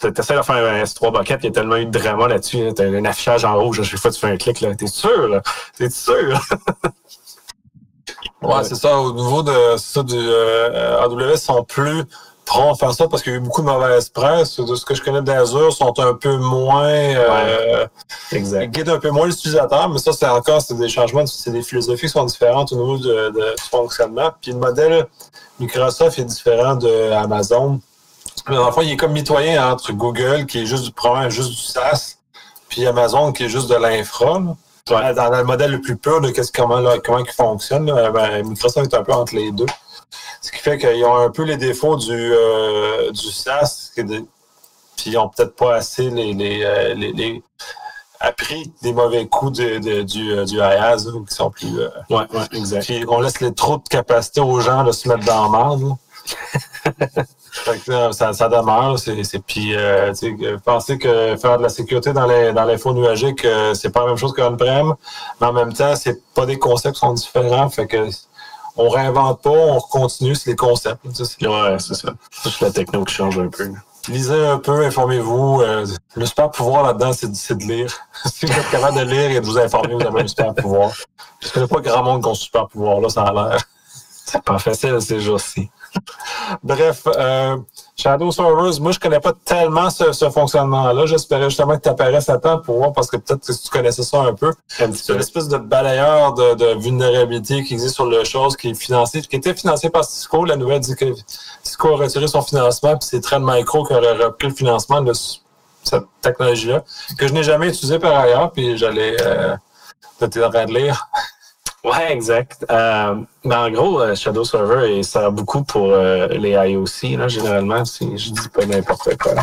tu essaies de faire un S3 bucket, il y a tellement eu de drama là-dessus. Hein, T'as un affichage en rouge à chaque fois que tu fais un clic. là. T'es sûr, là? T'es sûr? Ouais, c'est ça. Au niveau de ça, du euh, AWS, sont plus à faire ça parce qu'il y a eu beaucoup de mauvaise presse. De ce que je connais d'Azure, sont un peu moins euh, guident un peu moins l'utilisateur, mais ça, c'est encore c'est des changements, c'est des philosophies qui sont différentes au niveau de, de- du fonctionnement. Puis le modèle Microsoft est différent de Amazon. Mais dans le fond, il est comme mitoyen entre Google, qui est juste du probablement juste du SaaS, puis Amazon, qui est juste de l'infra. Dans le modèle le plus pur de comment, là, comment il fonctionne, là, ben, Microsoft est un peu entre les deux. Ce qui fait qu'ils ont un peu les défauts du, euh, du de- puis ils ont peut-être pas assez les, les, euh, les- les- appris des mauvais coups de, de- du, euh, du IaaS, là, qui sont plus. euh, Ouais, ouais, exact. puis on laisse les, trop de capacité aux gens de se mettre dans que, là, ça, ça demeure. C'est, c'est, puis, euh, penser que faire de la sécurité dans, les, dans l'info nuagique, euh, c'est pas la même chose qu'on-prem, mais en même temps, c'est pas des concepts qui sont différents. Fait que on réinvente pas, on continue, c'est les concepts. tu sais, Ouais, c'est ça. C'est la techno qui change un peu. Lisez un peu, informez-vous. Euh, le super pouvoir là-dedans, c'est, de- lire. si vous êtes capable de lire et de vous informer, vous avez un super pouvoir. Je connais pas grand monde qui a un super pouvoir, là, ça a l'air. C'est pas facile ces jours-ci. Bref, euh, Shadow Servers, moi, je connais pas tellement ce, ce fonctionnement-là. J'espérais justement que tu apparaisses à temps pour voir, parce que peut-être que tu connaissais ça un peu. C'est une espèce de balayeur de, de vulnérabilité qui existe sur le chose, qui est financé, qui était financé par Cisco. La nouvelle dit que Cisco a retiré son financement, puis c'est Trend Micro qui aurait repris le financement de ce- cette technologie-là, que je n'ai jamais utilisé par ailleurs, puis j'allais... Euh, T'es en train de lire. Ouais, exact. Euh, ben, en gros, euh, Shadow Server il sert beaucoup pour euh, les IOC, là, généralement, si je dis pas n'importe quoi.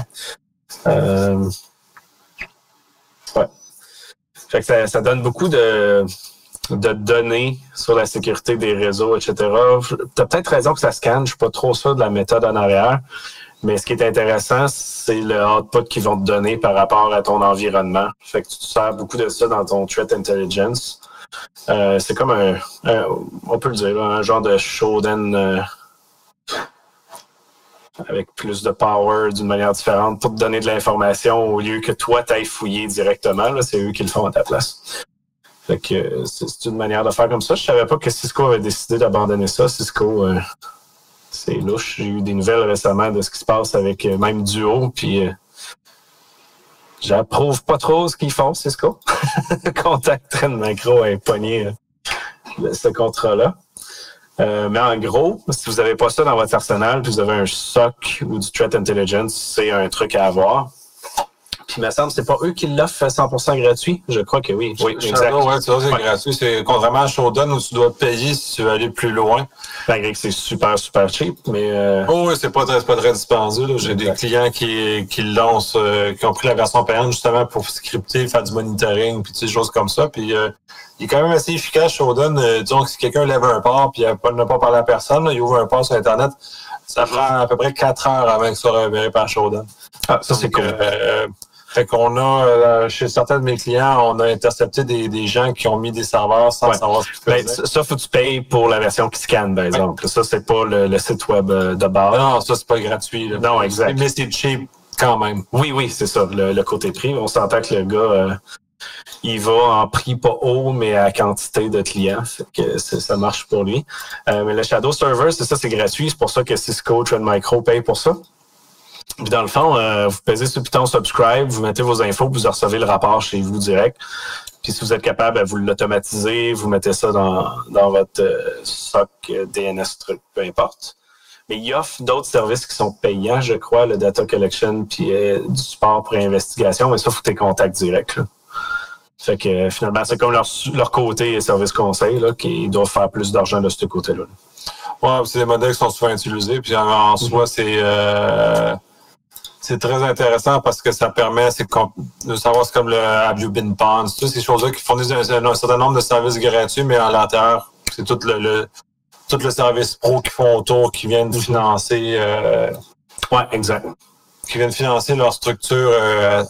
Ouais. Fait que ça, donne beaucoup de, données sur la sécurité des réseaux, etc. Tu as peut-être raison que ça scanne, je suis pas trop sûr de la méthode en arrière. Mais ce qui est intéressant, c'est le output qu'ils vont te donner par rapport à ton environnement. Fait que tu te sers beaucoup de ça dans ton threat intelligence. Euh, c'est comme un, on peut le dire, un genre de Shodan euh, avec plus de power d'une manière différente pour te donner de l'information au lieu que toi t'ailles fouiller directement. là, C'est eux qui le font à ta place. Fait que c'est une manière de faire comme ça. Je savais pas que Cisco avait décidé d'abandonner ça. Cisco, euh, c'est louche. J'ai eu des nouvelles récemment de ce qui se passe avec même Duo, puis j'approuve pas trop ce qu'ils font, Cisco. Contact Trend Micro est pogné euh, ce contrat-là. Euh, mais en gros, si vous n'avez pas ça dans votre arsenal, puis vous avez un SOC ou du Threat Intelligence, c'est un truc à avoir. Puis il me semble que c'est pas eux qui l'offrent 100% gratuit. Je crois que oui. Oui, exact. Shadow, ouais, tu vois, c'est Ouais. gratuit. C'est contrairement à Shodan où tu dois payer si tu veux aller plus loin. Malgré que c'est super, super cheap, mais euh, Oh oui, c'est pas très, pas très dispendieux. J'ai des clients qui, qui lancent, euh, qui ont pris la version payante justement pour scripter, faire du monitoring, puis des choses comme ça. Puis euh, il est quand même assez efficace, Shodan. Euh, disons que si quelqu'un lève un port puis il n'a pas parlé à personne, il ouvre un port sur Internet, ça prend à peu près 4 heures avant que ça soit repéré par Shodan. Ah, ça, c'est cool. Fait qu'on a, euh, chez certains de mes clients, on a intercepté des, des gens qui ont mis des serveurs sans savoir ce qu'ils ben, ça, faut que tu payes pour la version qui scanne, par exemple. Ça, c'est pas le, site web euh, de base. Non, ça, c'est pas gratuit. Là. Non, exact. Mais c'est cheap quand même. Oui, oui, c'est ça, le, côté prix. On s'entend que le gars, euh, il va en prix pas haut, mais à quantité de clients. Fait que ça marche pour lui. mais le Shadow Server, c'est ça, c'est gratuit. C'est pour ça que Cisco, Trend Micro paye pour ça. Puis dans le fond, euh, vous pesez sur le bouton subscribe, vous mettez vos infos, vous recevez le rapport chez vous direct. Puis si vous êtes capable, vous l'automatisez, vous mettez ça dans, dans votre euh, SOC euh, DNS truc, peu importe. Mais il offre d'autres services qui sont payants, je crois, le data collection puis du support pour investigation, mais ça, faut tes contacts directs. Là. Fait que finalement, c'est comme leur, leur côté service conseil, là, qui doivent faire plus d'argent de ce côté-là. Ouais, c'est des modèles qui sont souvent utilisés. Puis en, en soi, c'est c'est très intéressant parce que ça permet de savoir, c'est comme le Have You Been Pond, toutes ces choses-là qui fournissent un, certain nombre de services gratuits, mais à l'intérieur, c'est tout le, tout le service pro qui font autour, qui viennent financer. Euh, ouais, exact qui viennent financer leur structure euh,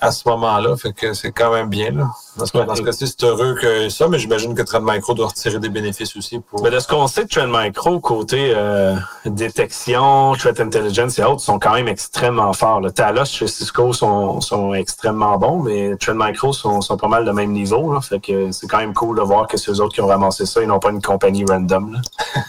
à, ce moment-là. Fait que c'est quand même bien. Là. Parce que dans ce cas-ci, c'est heureux que ça, mais j'imagine que Trend Micro doit retirer des bénéfices aussi. Pour... Mais de ce qu'on sait de Trend Micro, côté euh, détection, threat intelligence et autres, sont quand même extrêmement forts. Le Talos chez Cisco sont, sont extrêmement bons, mais Trend Micro sont, sont pas mal de même niveau. Là. Fait que c'est quand même cool de voir que c'est eux autres qui ont ramassé ça. Ils n'ont pas une compagnie random.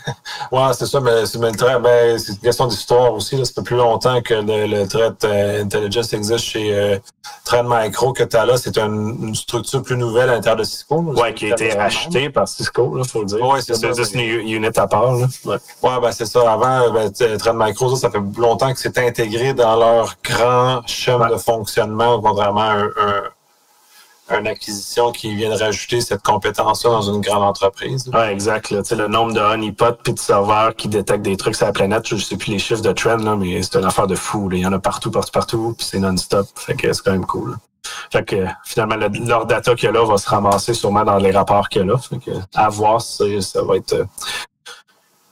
Ouais, c'est ça, mais c'est ben, une question d'histoire aussi. Là. Ça fait plus longtemps que le le threat euh, intelligence existe chez euh, Trend Micro que là. C'est une, structure plus nouvelle à l'intérieur de Cisco. Oui, qui a été rachetée par Cisco, il faut le dire. Oui, c'est ça. C'est une unit à part. Oui, ouais, ben, c'est ça. Avant, ben, Trend Micro, ça, fait longtemps que c'est intégré dans leur grand chemin de fonctionnement, contrairement à un une acquisition qui vient de rajouter cette compétence-là dans une grande entreprise. Oui, exact. Là. Le nombre de honeypots puis de serveurs qui détectent des trucs sur la planète, je ne sais plus les chiffres de trend, là, mais c'est une affaire de fou. Il y en a partout, partout, partout, puis c'est non-stop. Fait que c'est quand même cool. Fait que finalement, leur data qu'il y a là va se ramasser sûrement dans les rapports qu'il y a là. Fait que à voir si ça va être euh,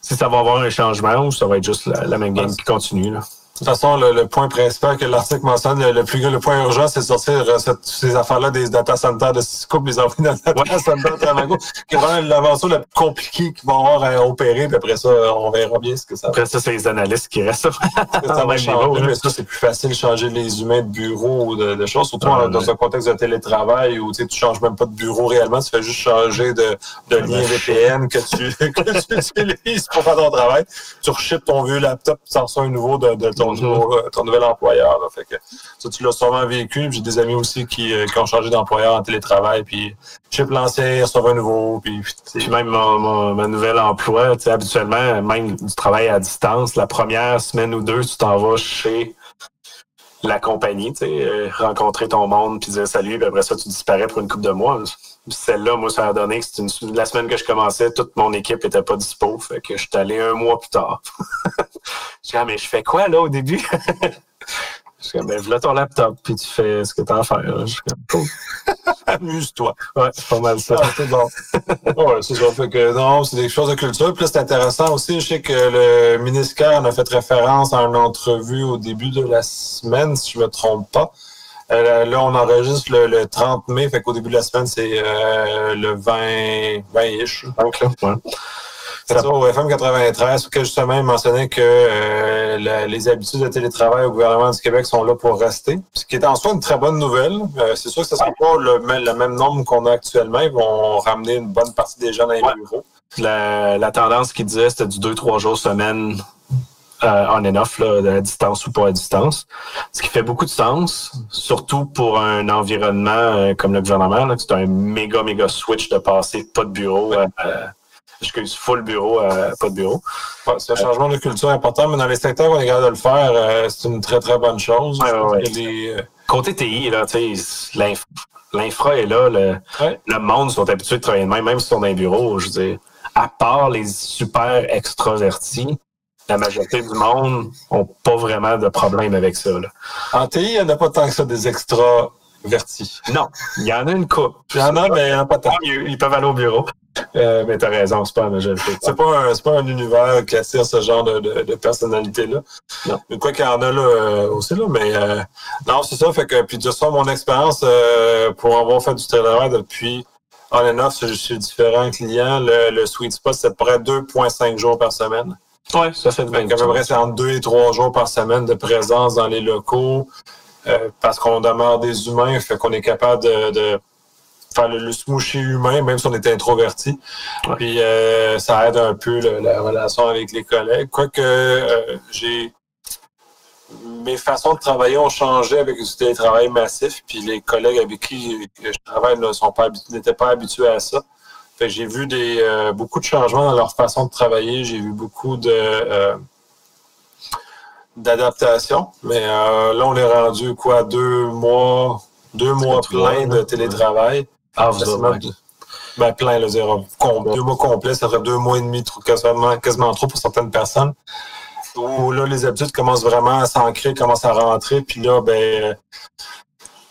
si ça va avoir un changement ou ça va être juste la, même game qui continue. Là. De toute façon, le, point principal que l'article mentionne, le, plus le point urgent, c'est de sortir euh, ces affaires-là des data centers de Cisco, puis les envoyer dans le data center de Tramago, qui est vraiment l'aventure la plus compliquée qu'ils vont avoir à opérer, puis après ça, on verra bien ce que ça va. Après ça, c'est les analystes qui restent. ça va changer, mais ça, c'est plus facile de changer les humains de bureau ou de, choses, surtout dans un contexte de télétravail où tu ne changes même pas de bureau réellement, tu fais juste changer de, de lien VPN que tu, que tu utilises pour faire ton travail. Tu rechipes ton vieux laptop, tu en reçois un nouveau de, de euh, ton, nouvel employeur. Fait que, ça, tu l'as sûrement vécu. J'ai des amis aussi qui, euh, qui ont changé d'employeur en télétravail. Puis, chip l'ancien, reçoit un nouveau. Puis, puis même mon, mon, nouvel emploi, habituellement, même du travail à distance, la première semaine ou deux, tu t'en vas chez la compagnie, tu sais, euh, rencontrer ton monde, puis dire salut, puis après ça, tu disparais pour une coupe de mois. Celle-là, moi, ça a donné que c'était la semaine que je commençais, toute mon équipe était pas dispo, fait que je suis allé un mois plus tard. je dis, ah, mais je fais quoi, là, au début? Je dis, ben, voilà ton laptop, puis tu fais ce que tu as à faire. Je Amuse-toi. Ouais, c'est pas mal ça. c'est bon. ouais, c'est ça. Fait que non, c'est des choses de culture. Puis là, c'est intéressant aussi. Je sais que le ministère en a fait référence à une entrevue au début de la semaine, si je me trompe pas. Euh, là, on enregistre le, 30 mai, fait qu'au début de la semaine, c'est euh, le 20, 20-ish. Donc, là, ouais. C'est ça, au FM 93, que justement, il mentionnait que euh, les habitudes de télétravail au gouvernement du Québec sont là pour rester, ce qui est en soi une très bonne nouvelle. Euh, c'est sûr que ce ne sera pas le, même nombre qu'on a actuellement. Ils vont ramener une bonne partie des gens dans les bureaux. La, tendance qui disait, c'était du 2-3 jours semaine on and off, là, à distance ou pas à distance. Ce qui fait beaucoup de sens, surtout pour un environnement comme le gouvernement. C'est un méga, méga switch de passer pas de bureau excuse, full bureau, euh, pas de bureau. c'est un changement de culture important, mais dans les secteurs où on est capable de le faire, euh, c'est une très, très bonne chose. Euh, Côté TI, là, l'infra est là, le, monde sont habitués de travailler de même, même s'ils sont dans un bureau, je veux dire, à part les super extravertis, la majorité du monde n'ont pas vraiment de problème avec ça. En TI, il n'y en a pas tant que ça des extra introvertis. Non, il y en a une coupe. Il y en a, mais il n'y en a pas tant. Ils peuvent aller au bureau. Euh, mais t'as raison, c'est pas la majorité. C'est pas, un, c'est pas un univers qui attire ce genre de, de, de personnalité-là. Non. Mais quoi qu'il y en a là euh, aussi, là, mais euh, non, c'est ça. Fait que, puis de ça, mon expérience euh, pour avoir fait du télétravail depuis on and off chez différents clients, le, le sweet spot, c'est près 2,5 jours par semaine. Ouais, ça fait Fait qu'à peu près, c'est entre 2 et 3 jours par semaine de présence dans les locaux euh, parce qu'on demeure des humains, fait qu'on est capable de, de faire le, le humain, même si on est introverti. Ouais. Puis euh, ça aide un peu le- la relation avec les collègues. Quoique euh, j'ai mes façons de travailler ont changé avec le télétravail massif, puis les collègues avec qui je travaille n'étaient pas habitués à ça. J'ai vu des euh, beaucoup de changements dans leur façon de travailler. J'ai vu beaucoup de euh, d'adaptation. Mais euh, là, on est rendu quoi? Deux mois, deux mois là. de télétravail. Ah, vous Ben, plein, là, zéro. Deux mois complets, ça ferait deux mois et demi, quasiment, quasiment trop pour certaines personnes. Où là, les habitudes commencent vraiment à s'ancrer, commencent à rentrer, puis là, ben,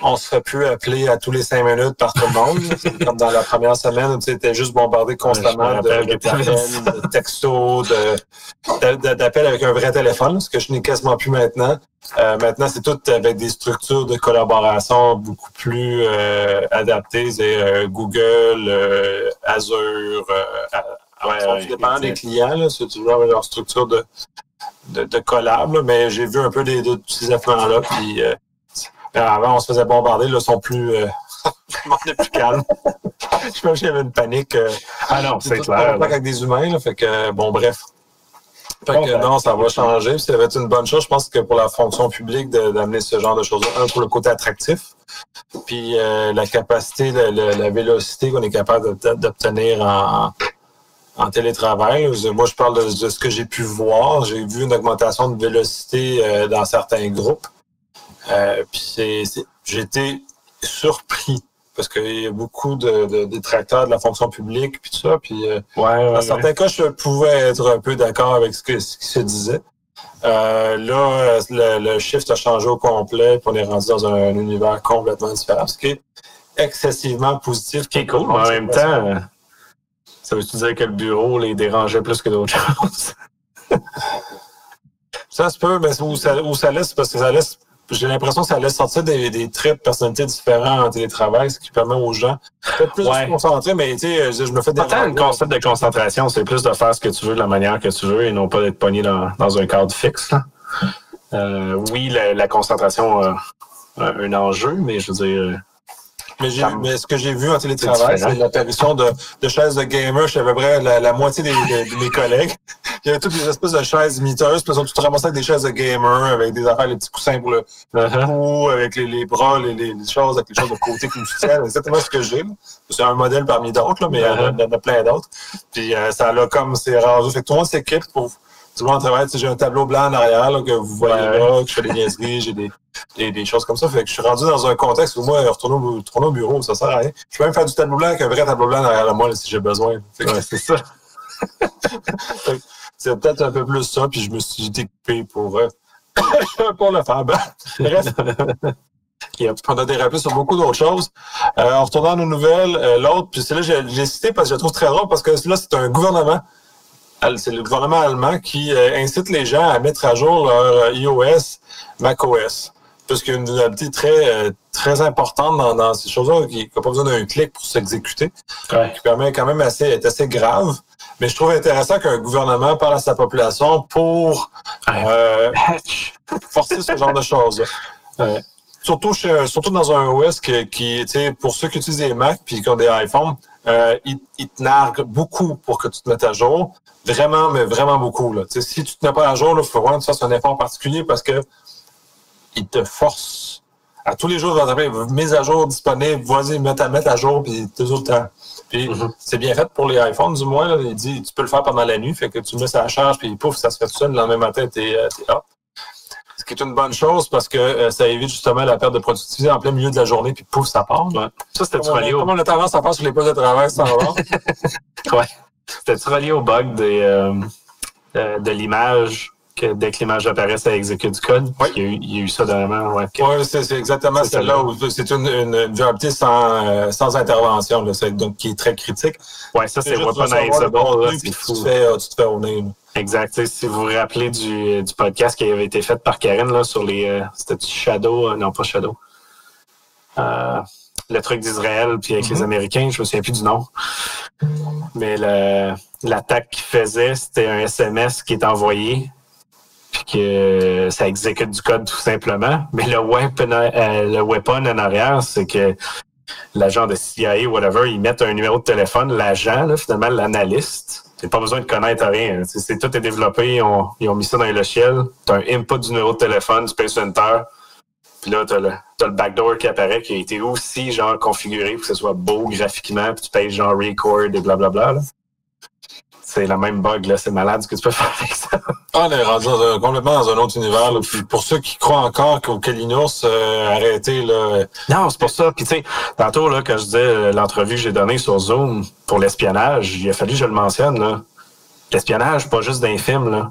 on se fait plus appeler à tous les cinq minutes par tout le monde. comme dans la première semaine, étais juste bombardé constamment Ouais, de, de de textos, de, de- d'appels avec un vrai téléphone, ce que je n'ai quasiment plus maintenant. Euh, maintenant, c'est tout avec des structures de collaboration beaucoup plus euh, adaptées. C'est euh, Google, Azure, à- Ouais, dépend des clients, c'est toujours leur structure de, de, de collab, là, mais j'ai vu un peu des, de, tous ces. Puis, euh, avant, on se faisait bombarder, là, ils sont plus, euh, le monde est plus calme. je pense qu'il y avait une panique. euh, Ah non, c'est clair. avec des humains, là, fait que, bon, bref. Fait que non, ça va changer. Ça va être une bonne chose, je pense que pour la fonction publique d'amener ce genre de choses. Un, pour le côté attractif, puis euh, la capacité, le- la vélocité qu'on est capable d'obtenir en, en télétravail. Moi, je parle de, de ce que j'ai pu voir. J'ai vu une augmentation de vélocité euh, dans certains groupes. Euh, puis été surpris parce qu'il y a beaucoup de, de détracteurs de la fonction publique puis tout ça. Puis euh, Ouais, ouais, dans ouais. certains cas, je pouvais être un peu d'accord avec ce, que, ce qui se disait. Euh, là, le, le shift a changé au complet, puis on est rendu dans un, univers complètement différent, ce qui est excessivement positif. Qui est cool, mais en même temps, ça veut-tu dire que le bureau les dérangeait plus que d'autres choses? Ça se peut, mais où ça, où ça laisse, parce que ça laisse, j'ai l'impression que ça laisse sortir des, des traits de personnalité différents en télétravail, ce qui permet aux gens peut-être plus de se concentrer, mais tu sais, je je me fais Pas tant déranger. concept de concentration, c'est plus de faire ce que tu veux de la manière que tu veux et non pas d'être pogné dans, dans un cadre fixe. là. Euh, oui, la, la concentration a a un enjeu, mais je veux dire, Mais, mais ce que j'ai vu en télétravail, c'est l'apparition de, de chaises de gamer chez à peu près la, la moitié des, de, de mes collègues. Il y avait toutes des espèces de chaises miteuses, puis ils sont tous ramassés avec des chaises de gamer, avec des affaires, les petits coussins pour le uh-huh. cou, avec les, les bras, les, les, les choses, avec les choses de côté qui me soutiennent. C'est exactement ce que j'ai. C'est un modèle parmi d'autres, mais il y en a- il y en a plein d'autres. Puis euh, ça a comme c'est rendu. Fait que tout le monde s'équipe pour. Tout le monde travaille. Tu sais, J'ai un tableau blanc en arrière là, que vous voyez Ouais. là, que je fais des niaiseries, j'ai des, des, des choses comme ça. Fait que je suis rendu dans un contexte où moi, retourner au, retourner au bureau, ça sert à rien. Je peux même faire du tableau blanc avec un vrai tableau blanc en arrière de moi là, si j'ai besoin. Ouais, c'est ça. c'est peut-être un peu plus ça, puis je me suis équipé pour, euh, pour le faire. Ben, bref, on a dérapé sur beaucoup d'autres choses. Euh, en retournant à nos nouvelles, euh, l'autre, puis c'est là j'ai j'ai cité parce que je le trouve très drôle, parce que là, c'est un gouvernement. C'est le gouvernement allemand qui euh, incite les gens à mettre à jour leur euh, iOS, macOS. Parce qu'il y a une vulnérabilité très, euh, très importante dans, dans ces choses-là, qui n'a pas besoin d'un clic pour s'exécuter Ouais. qui permet quand même assez, est assez grave. Mais je trouve intéressant qu'un gouvernement parle à sa population pour euh, forcer ce genre de choses. Ouais. Surtout, chez, surtout dans un OS qui, qui pour ceux qui utilisent des Mac puis qui ont des iPhones, euh, ils, ils te narguent beaucoup pour que tu te mettes à jour. Vraiment, mais vraiment beaucoup. Là. Si tu te mets pas à jour, il faut vraiment que tu fasses un effort particulier parce que ils te forcent. À tous les jours, ils mise à jour disponible, vas-y, mettre à mettre à jour, puis toujours le temps. Puis Mhm. c'est bien fait pour les iPhones, du moins. Là. Il dit tu peux le faire pendant la nuit, fait que tu mets ça à charge, puis pouf, ça se fait tout seul. Le lendemain matin, t'es euh, t'es up. Ce qui est une bonne chose parce que euh, ça évite justement la perte de productivité en plein milieu de la journée, puis pouf, ça part. Ouais. Ça, c'était-tu Comme on, a, relié, au... comme on a tendance à faire sur les postes de travail, ça va. ouais. c'était-tu relié au bug des, euh, euh, de l'image? Que dès que l'image apparaît, ça exécute du code. Oui. Il, y a eu, il y a eu ça dernièrement. Ouais, Oui, c'est exactement celle-là où c'est une, une, sans, euh, sans intervention, là, donc qui est très critique. ouais, ça, c'est weaponizable. tu fou. te fais, euh, tu te fais au nez. là. Exact. Si vous vous rappelez du, du podcast qui avait été fait par Karen là, sur les. euh, C'était Shadow, euh, non pas Shadow. Euh, le truc d'Israël, puis avec les Mhm. Américains, je me souviens plus du nom. Mais l'attaque qu'il faisait, c'était un SMS qui est envoyé, puis que ça exécute du code tout simplement. Mais le weapon, euh, le weapon en arrière, c'est que l'agent de CIA, whatever, ils mettent un numéro de téléphone, l'agent, finalement, l'analyste. T'as pas besoin de connaître rien. C'est, tout est développé, ils ont, mis ça dans les logiciels. T'as un input du numéro de téléphone, tu payes sur. Puis là, t'as le, t'as le backdoor qui apparaît, qui a été aussi genre configuré pour que ce soit beau graphiquement, puis tu payes genre record et blablabla. là. C'est la même bug, là. C'est malade ce que tu peux faire avec ça. Ah, on est rendu dans un- complètement dans un autre univers. là. Puis pour ceux qui croient encore qu'au Kalinours, euh, arrêtez, là. Non, c'est pour ça. Puis tu sais, tantôt, là, quand je disais euh, l'entrevue que j'ai donnée sur Zoom pour l'espionnage, il a fallu que je le mentionne, là. L'espionnage, pas juste d'un film, là.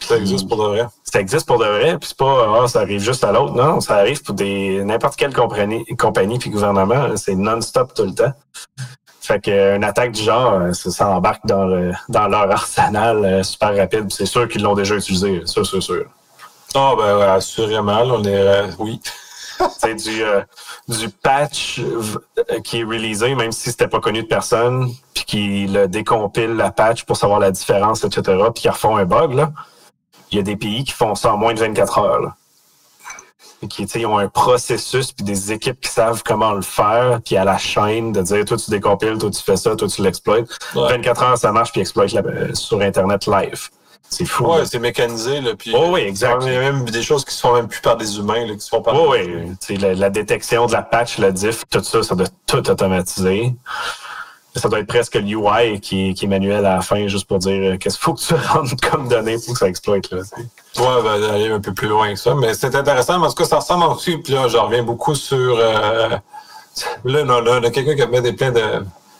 Ça existe pour de vrai. Ça existe pour de vrai, puis c'est pas ah, ça arrive juste à l'autre. Non, ça arrive pour des n'importe quelle compagnie, compagnie puis gouvernement. C'est non-stop tout le temps. Fait qu'une attaque du genre, euh, ça, ça embarque dans, le, dans leur arsenal euh, super rapide. C'est sûr qu'ils l'ont déjà utilisé, ça, c'est sûr. Ah, ben, ouais, assurément, là, on est. euh, oui. c'est du, euh, du patch qui est releasé, même si c'était pas connu de personne, puis qui le décompile la patch pour savoir la différence, etc., puis qui refont un bug, là. Il y a des pays qui font ça en moins de 24 heures, là. Qui, tu sais, ils ont un processus puis des équipes qui savent comment le faire, puis à la chaîne de dire, toi, tu décompiles, toi, tu fais ça, toi, tu l'exploites. Ouais. 24 heures, ça marche, puis exploite la- euh, sur Internet live. C'est fou. Ouais, c'est mécanisé, là. Puis, Oh oui, exact. Il y a même des choses qui se font même plus par des humains, là, qui se font par. Oui, oui. Tu sais, La, la détection de la patch, la diff, tout ça, ça doit tout automatiser. Ça doit être presque le UI qui, est- qui est manuel à la fin, juste pour dire euh, qu'est-ce qu'il faut que tu rentres comme données pour que ça exploite. Là, tu sais. Ouais, ben, aller un peu plus loin que ça. Mais c'est intéressant, parce que ça ressemble aussi, puis là, je reviens beaucoup sur. euh, là, non, là, a quelqu'un qui met des plein de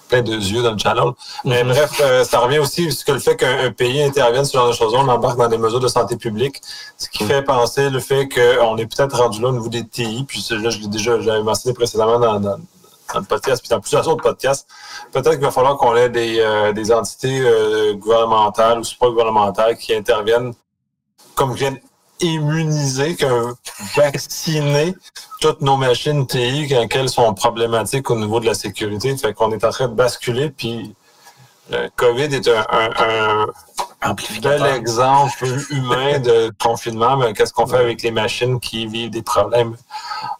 plein de yeux dans le channel. Mais Mhm. bref, euh, ça revient aussi sur que le fait qu'un un pays intervienne sur ce genre de choses, on embarque dans des mesures de santé publique, ce qui fait penser le fait qu'on est peut-être rendu là au niveau des TI, puis là, je l'ai déjà, j'avais mentionné précédemment dans, dans, dans le podcast, puis dans plusieurs autres podcasts, peut-être qu'il va falloir qu'on ait des, euh, des entités euh, gouvernementales ou supra-gouvernementales qui interviennent comme viennent immuniser, qu'un vacciner toutes nos machines TI quand elles sont problématiques au niveau de la sécurité. Fait qu'on est en train de basculer, puis le COVID est un, un, un bel exemple humain de confinement, mais qu'est-ce qu'on fait avec les machines qui vivent des problèmes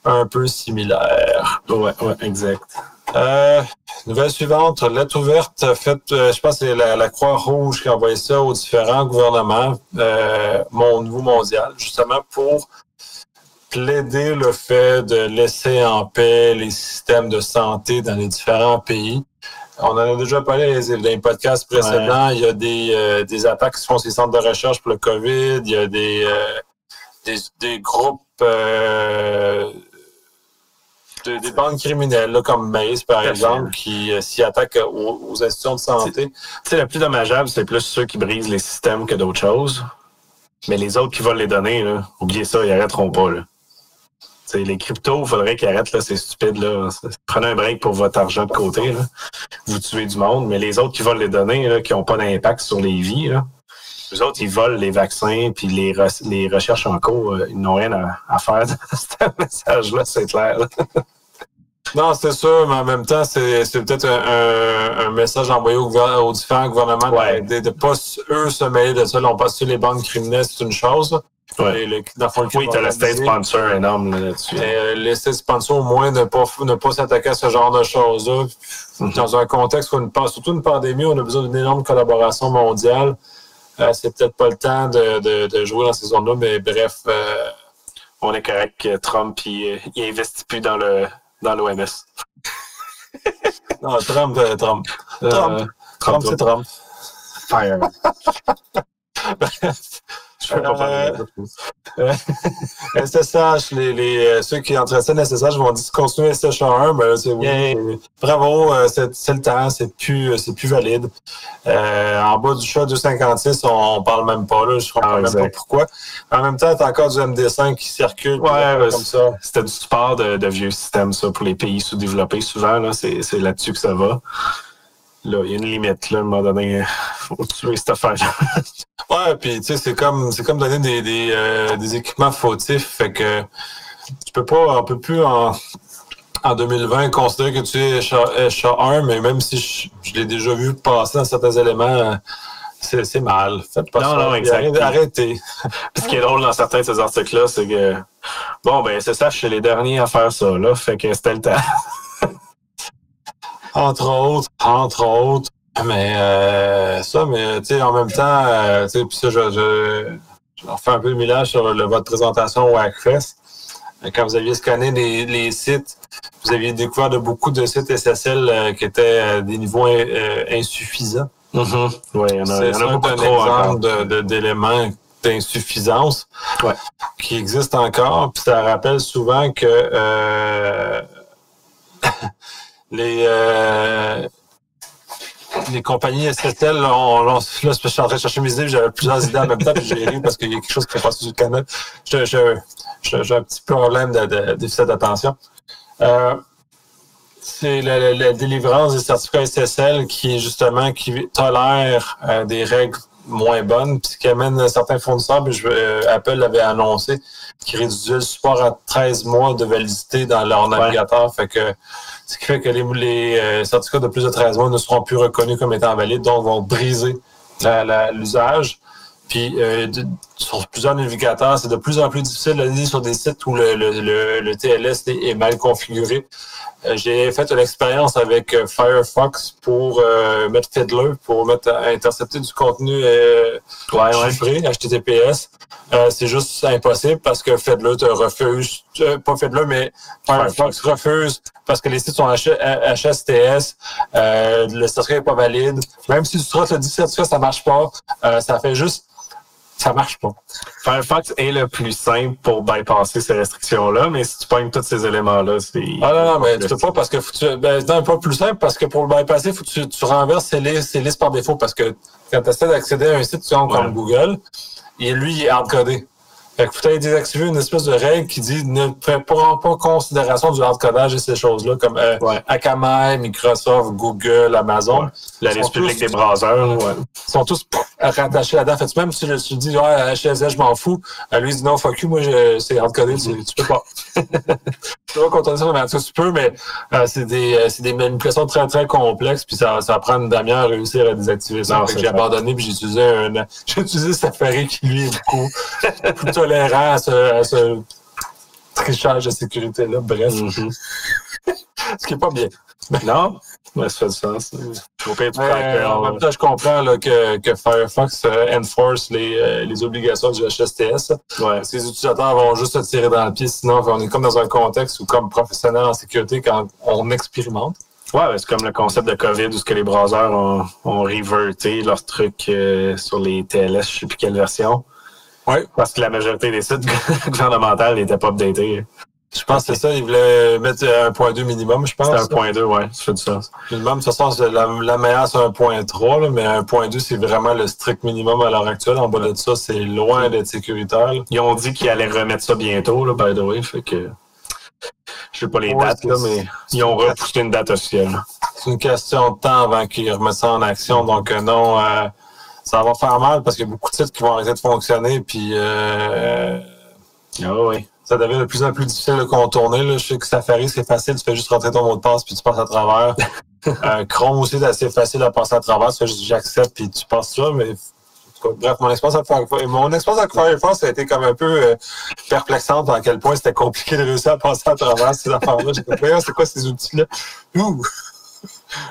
un peu similaires? Ouais, ouais, exact. Euh, nouvelle suivante, lettre ouverte faite, euh, je pense que c'est la, la Croix-Rouge qui a envoyé ça aux différents gouvernements euh, mon, au niveau mondial, justement pour plaider le fait de laisser en paix les systèmes de santé dans les différents pays. On en a déjà parlé dans les podcasts précédents. Il y a des, euh, des attaques qui se font sur les centres de recherche pour le COVID. Il y a des, euh, des, des groupes euh, de- des bandes criminelles, là, comme Maze, par exemple, qui euh, s'y attaquent aux, aux institutions de santé. Tu sais, le plus dommageable, c'est plus ceux qui brisent les systèmes que d'autres choses. Mais les autres qui veulent les donner, là, oubliez ça, ils arrêteront pas. Là. Tu sais, les cryptos, il faudrait qu'ils arrêtent, là, c'est stupide. Là. Prenez un break pour votre argent de côté. Là. Vous tuez du monde, mais les autres qui veulent les donner, là, qui n'ont pas d'impact sur les vies, là, les autres, ils volent les vaccins puis les, re- les recherches en cours. euh, ils n'ont rien à, à faire dans ce message-là, c'est clair. Non, c'est sûr, mais en même temps, c'est peut-être un, un- un message envoyé aux, aux différents gouvernements Ouais. de ne pas, eux, se mêler de ça. Là, on passe sur les bandes criminelles, c'est une chose. Ouais. Le- dans le fond, le Oui, tu as le state sponsor énorme là, là-dessus. Euh, laisser sponsor au moins ne pas, ne pas s'attaquer à ce genre de choses-là. Mhm. Dans un contexte où, une, surtout une pandémie, on a besoin d'une énorme collaboration mondiale. Euh, c'est peut-être pas le temps de, de, de jouer dans ces zones-là, mais bref. euh, On est correct que Trump, il, il investit plus dans le dans l'OMS. non, Trump, euh, Trump. Trump. Euh, Trump, c'est Trump. Fire. Je euh, SSH, les, les, euh, ceux qui entretiennent SSH vont discontinuer SSH1, mais c'est oui, bravo, euh, c'est le temps, c'est plus, c'est plus valide. Euh, en bas du chat 256, on, on parle même pas là, je comprends ah, même pas pourquoi. En même temps, t'as encore du MD5 qui circule ouais, comme ça. C'était du support de, de, vieux systèmes, ça, pour les pays sous-développés. Souvent, là, c'est là-dessus que ça va il y a une limite, là, à un moment donné, faut tuer cette affaire ouais, puis tu sais, c'est comme c'est comme donner des, des, euh, des, équipements fautifs. Fait que tu peux pas, on peut plus en, en 2020 considérer que tu es chat 1, mais même si je, l'ai déjà vu passer dans certains éléments, c'est mal. Faites pas non, ça. Non, exact. Arrêtez. Ce qui est drôle dans certains de ces articles-là, c'est que bon, ben c'est ça, je suis les derniers à faire ça, là. Fait que c'était le temps. Entre autres, entre autres. Mais euh, ça, mais tu sais, en même temps, euh, tu sais, puis ça, je, je, je refais un peu le millage sur le, votre présentation au Hackfest. Quand vous aviez scanné les, les, sites, vous aviez découvert de beaucoup de sites SSL euh, qui étaient à des niveaux euh, insuffisants. Mm-hmm. Oui, il y en a, y en a beaucoup un trop exemple d'éléments d'insuffisance ouais. qui existent encore. Puis ça rappelle souvent que euh, les, euh, les compagnies SSL, on, là, je suis en train de chercher mes idées, j'avais plusieurs idées en même temps, puis j'ai ri parce qu'il y a quelque chose qui est passé sur le canal. J'ai un petit problème de, de déficit d'attention. Euh, c'est la, la, délivrance des certificats SSL qui, justement, qui tolère euh, des règles moins bonnes, puis qui amène certains fournisseurs, puis je, euh, Apple l'avait annoncé, qui réduisait le support à 13 mois de validité dans leur navigateur. Fait que ce qui fait que les, euh, certificats de plus de 13 mois ne seront plus reconnus comme étant valides, donc vont briser l'usage? Puis euh, sur plusieurs navigateurs, c'est de plus en plus difficile lire sur des sites où le, TLS est, mal configuré. Euh, j'ai fait une expérience avec euh, Firefox pour mettre Fiddler, pour mettre intercepter du contenu ouais, chiffré, HTTPS. c'est juste impossible parce que Fiddler te refuse, pas Fiddler, mais Firefox refuse parce que les sites sont HSTS, le certificat n'est pas valide. Même si tu trottes le certificat, ça marche pas. ça fait juste ça marche pas. Firefox est le plus simple pour bypasser ces restrictions-là, mais si tu pognes tous ces éléments-là, c'est. Ah non, non, mais tu peux pas parce que tu. Ben, non, pas plus simple parce que pour le bypasser, il faut que tu, tu renverses ces listes, par défaut parce que quand tu essaies d'accéder à un site, tu rentres comme Google, et lui, il est hardcodé. Fait que vous désactiver une espèce de règle qui dit ne prend pas considération du hardcodage et ces choses-là, comme euh, Akamai, Microsoft, Google, Amazon. La liste publique des browsers. Ouais. Ils sont tous rattachés là-dedans. Fait même si je, dis ouais, HSS, je m'en fous, lui il dit non, fuck you, moi c'est hardcodé, tu, tu peux pas. tu peux contourner ça, mais tu peux, mais euh, c'est des, euh, des manipulations très très complexes, puis ça, ça prend une demi-heure à réussir à désactiver ça. j'ai abandonné, puis j'ai utilisé un. J'ai utilisé Safari qui lui est beaucoup, plutôt tolérant à ce, trichage de sécurité-là. Bref. Mm-hmm. ce qui n'est pas bien. Non, mais ça fait du sens. Euh, en même temps, je comprends là, que, que, Firefox euh, enforce les, euh, les, obligations du HSTS. Ouais. Les utilisateurs vont juste se tirer dans le pied, sinon on est comme dans un contexte où, comme professionnel en sécurité, quand on expérimente. Ouais, c'est comme le concept de COVID où ce que les browsers ont, ont reverté leurs trucs sur les TLS, je sais plus quelle version. Oui. Parce que la majorité des sites gouvernementaux n'étaient pas updatés. Je pense que c'est ça, ils voulaient mettre 1.2 minimum, je pense. C'est 1.2, ouais, ça fait du sens. Minimum, de toute façon, la, la meilleure, c'est 1.3, mais 1.2, c'est vraiment le strict minimum à l'heure actuelle. En bas de ça, c'est loin d'être sécuritaire. Ils ont dit qu'ils allaient remettre ça bientôt, là, by the way, fait que... Je sais pas les dates, là, mais ils ont repoussé une date officielle. C'est une question de temps avant qu'ils remettent ça en action, donc euh, non... Euh, ça va faire mal parce qu'il y a beaucoup de sites qui vont arrêter de fonctionner, puis euh, ah oui. Ça devient de plus en plus difficile de contourner. Là. Je sais que Safari, c'est facile, tu fais juste rentrer ton mot de passe, puis tu passes à travers. euh, Chrome aussi, c'est assez facile à passer à travers, tu fais juste j'accepte, puis tu passes ça, mais bref, mon expérience avec Firefox, mon expérience avec Firefox a été comme un peu euh, perplexante à quel point c'était compliqué de réussir à passer à travers ces affaires-là. J'ai compris, c'est quoi ces outils-là? Ouh!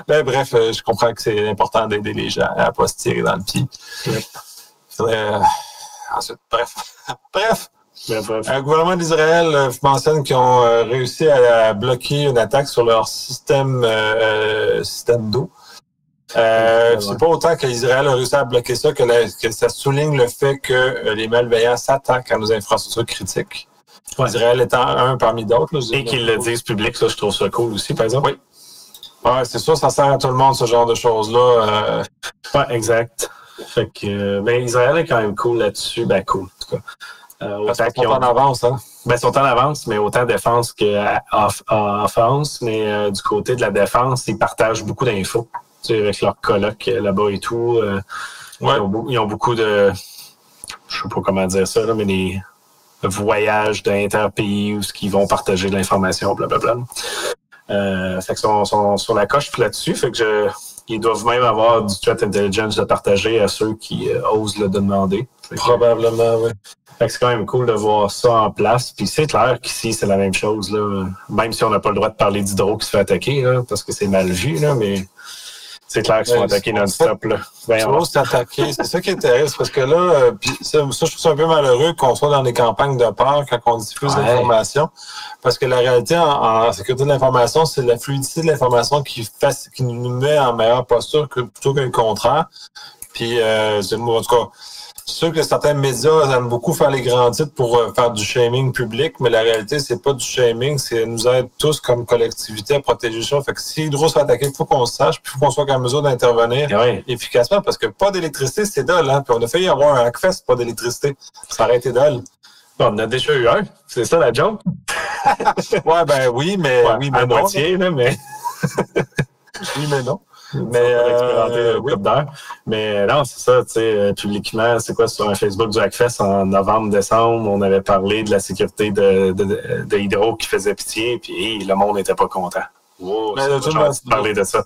Ben, bref, euh, je comprends que c'est important d'aider les gens à ne pas se tirer dans le pied. Euh, ensuite, bref. bref. Le gouvernement d'Israël euh, mentionne qu'ils ont réussi à, bloquer une attaque sur leur système, système d'eau. Euh, c'est pas autant qu'Israël a réussi à bloquer ça que, ça souligne le fait que euh, les malveillants s'attaquent à nos infrastructures critiques. Israël étant un parmi d'autres. Et qu'ils le disent public, ça, je trouve ça cool aussi, par exemple. Oui. Ouais, c'est sûr, ça sert à tout le monde, ce genre de choses-là. Euh... Ouais, exact. Fait que, ben, Israël est quand même cool là-dessus. Ben, cool, en tout cas. Euh, autant qu'ils sont en avance, hein? Ben, ils sont en avance, mais autant défense qu'offense. Mais euh, du côté de la défense, ils partagent beaucoup d'infos. Tu sais, avec leurs colloques là-bas et tout. Euh, ouais. ils, ont, beaucoup de. Je sais pas comment dire ça, là, mais des voyages d'interpays où ils vont partager de l'information, blablabla. Euh, fait que sont, sont sur la coche là-dessus. Fait que je, ils doivent même avoir du threat intelligence de partager à ceux qui euh, osent le demander. Probablement, oui. c'est quand même cool de voir ça en place. Puis c'est clair qu'ici, c'est la même chose. Là. Même si on n'a pas le droit de parler d'hydro qui se fait attaquer, là, parce que c'est mal vu, là, mais c'est clair qu'ils sont attaqués non-stop. S'attaquer. C'est ça qui est terrible. Parce que là, euh, ça, je trouve ça un peu malheureux qu'on soit dans des campagnes de peur quand on diffuse ouais. l'information. Parce que la réalité en, sécurité de l'information, c'est la fluidité de l'information qui, qui nous met en meilleure posture que, plutôt qu'un contraire. Puis, euh, en tout cas, c'est sûr que certains médias aiment beaucoup faire les grands titres pour euh, faire du shaming public, mais la réalité, c'est pas du shaming, c'est nous aide tous comme collectivité à protéger ça. Fait que si Hydro se fait attaquer, il faut qu'on sache, puis il faut qu'on soit en mesure d'intervenir efficacement, parce que pas d'électricité, c'est dole, hein? Puis on a failli avoir un hackfest, pas d'électricité. Ça aurait été dole. on en a déjà eu un. C'est ça la joke? ouais, ben oui, mais oui, mais à moitié, là, mais. oui, mais non. Mais, euh, oui. mais non, c'est ça, tu sais, euh, publiquement, c'est quoi sur un Facebook du Hackfest en novembre, décembre, on avait parlé de la sécurité de, de, de Hydro qui faisait pitié, puis le monde n'était pas content. Wow, mais de parler de ça.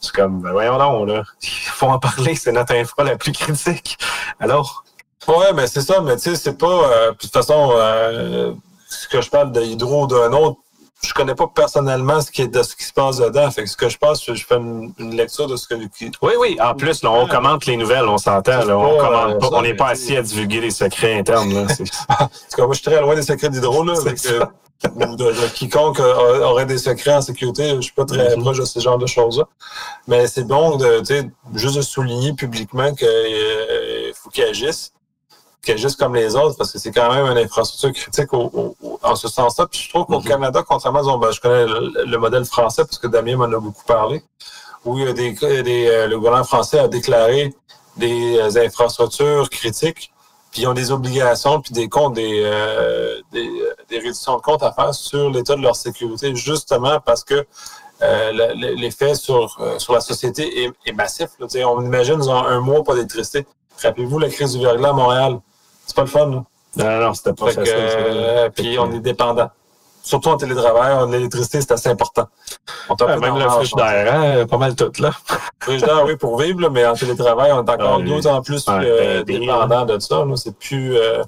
C'est comme, ben voyons donc, là. Il faut en parler, c'est notre info la plus critique. Alors? Ouais, mais c'est ça, mais tu sais, c'est pas. Euh, de toute façon, euh, ce que je parle de Hydro d'un autre, je connais pas personnellement ce qui est de ce qui se passe dedans. Fait que ce que je passe, je fais une, lecture de ce que. Oui, oui. En plus, là, on commente les nouvelles, on s'entend. On commente pas. On n'est pas assis à divulguer les secrets internes. Là. en tout cas, moi, je suis très loin des secrets d'hydro. Là, de, quiconque aurait des secrets en sécurité, je suis pas très mm-hmm. proche de ce genre de choses-là. Mais c'est bon de juste de souligner publiquement qu'il euh, faut qu'ils agissent qui est juste comme les autres, parce que c'est quand même une infrastructure critique en ce sens-là. Puis je trouve qu'au mhm. Canada, contrairement à ben, je connais le, modèle français parce que Damien m'en a beaucoup parlé, où il y a des, des euh, le gouvernement français a déclaré des euh, infrastructures critiques, puis ils ont des obligations, puis des comptes, des, euh, des, des, réductions de comptes à faire sur l'état de leur sécurité, justement parce que l'effet sur, sur la société est, est massif. Là. On imagine, ils ont un mois pas d'électricité. Rappelez-vous la crise du verglas à Montréal. C'est pas le fun, là. Non, non, c'était pas facile. Euh, puis on est dépendant. Surtout en télétravail, l'électricité, c'est assez important. On ouais, même le frigidaire, hein, pas mal tout, là. frigidaire, oui, pour vivre, là, mais en télétravail, on est encore ah, d'autant plus euh, dépendant de ça. C'est plus, euh,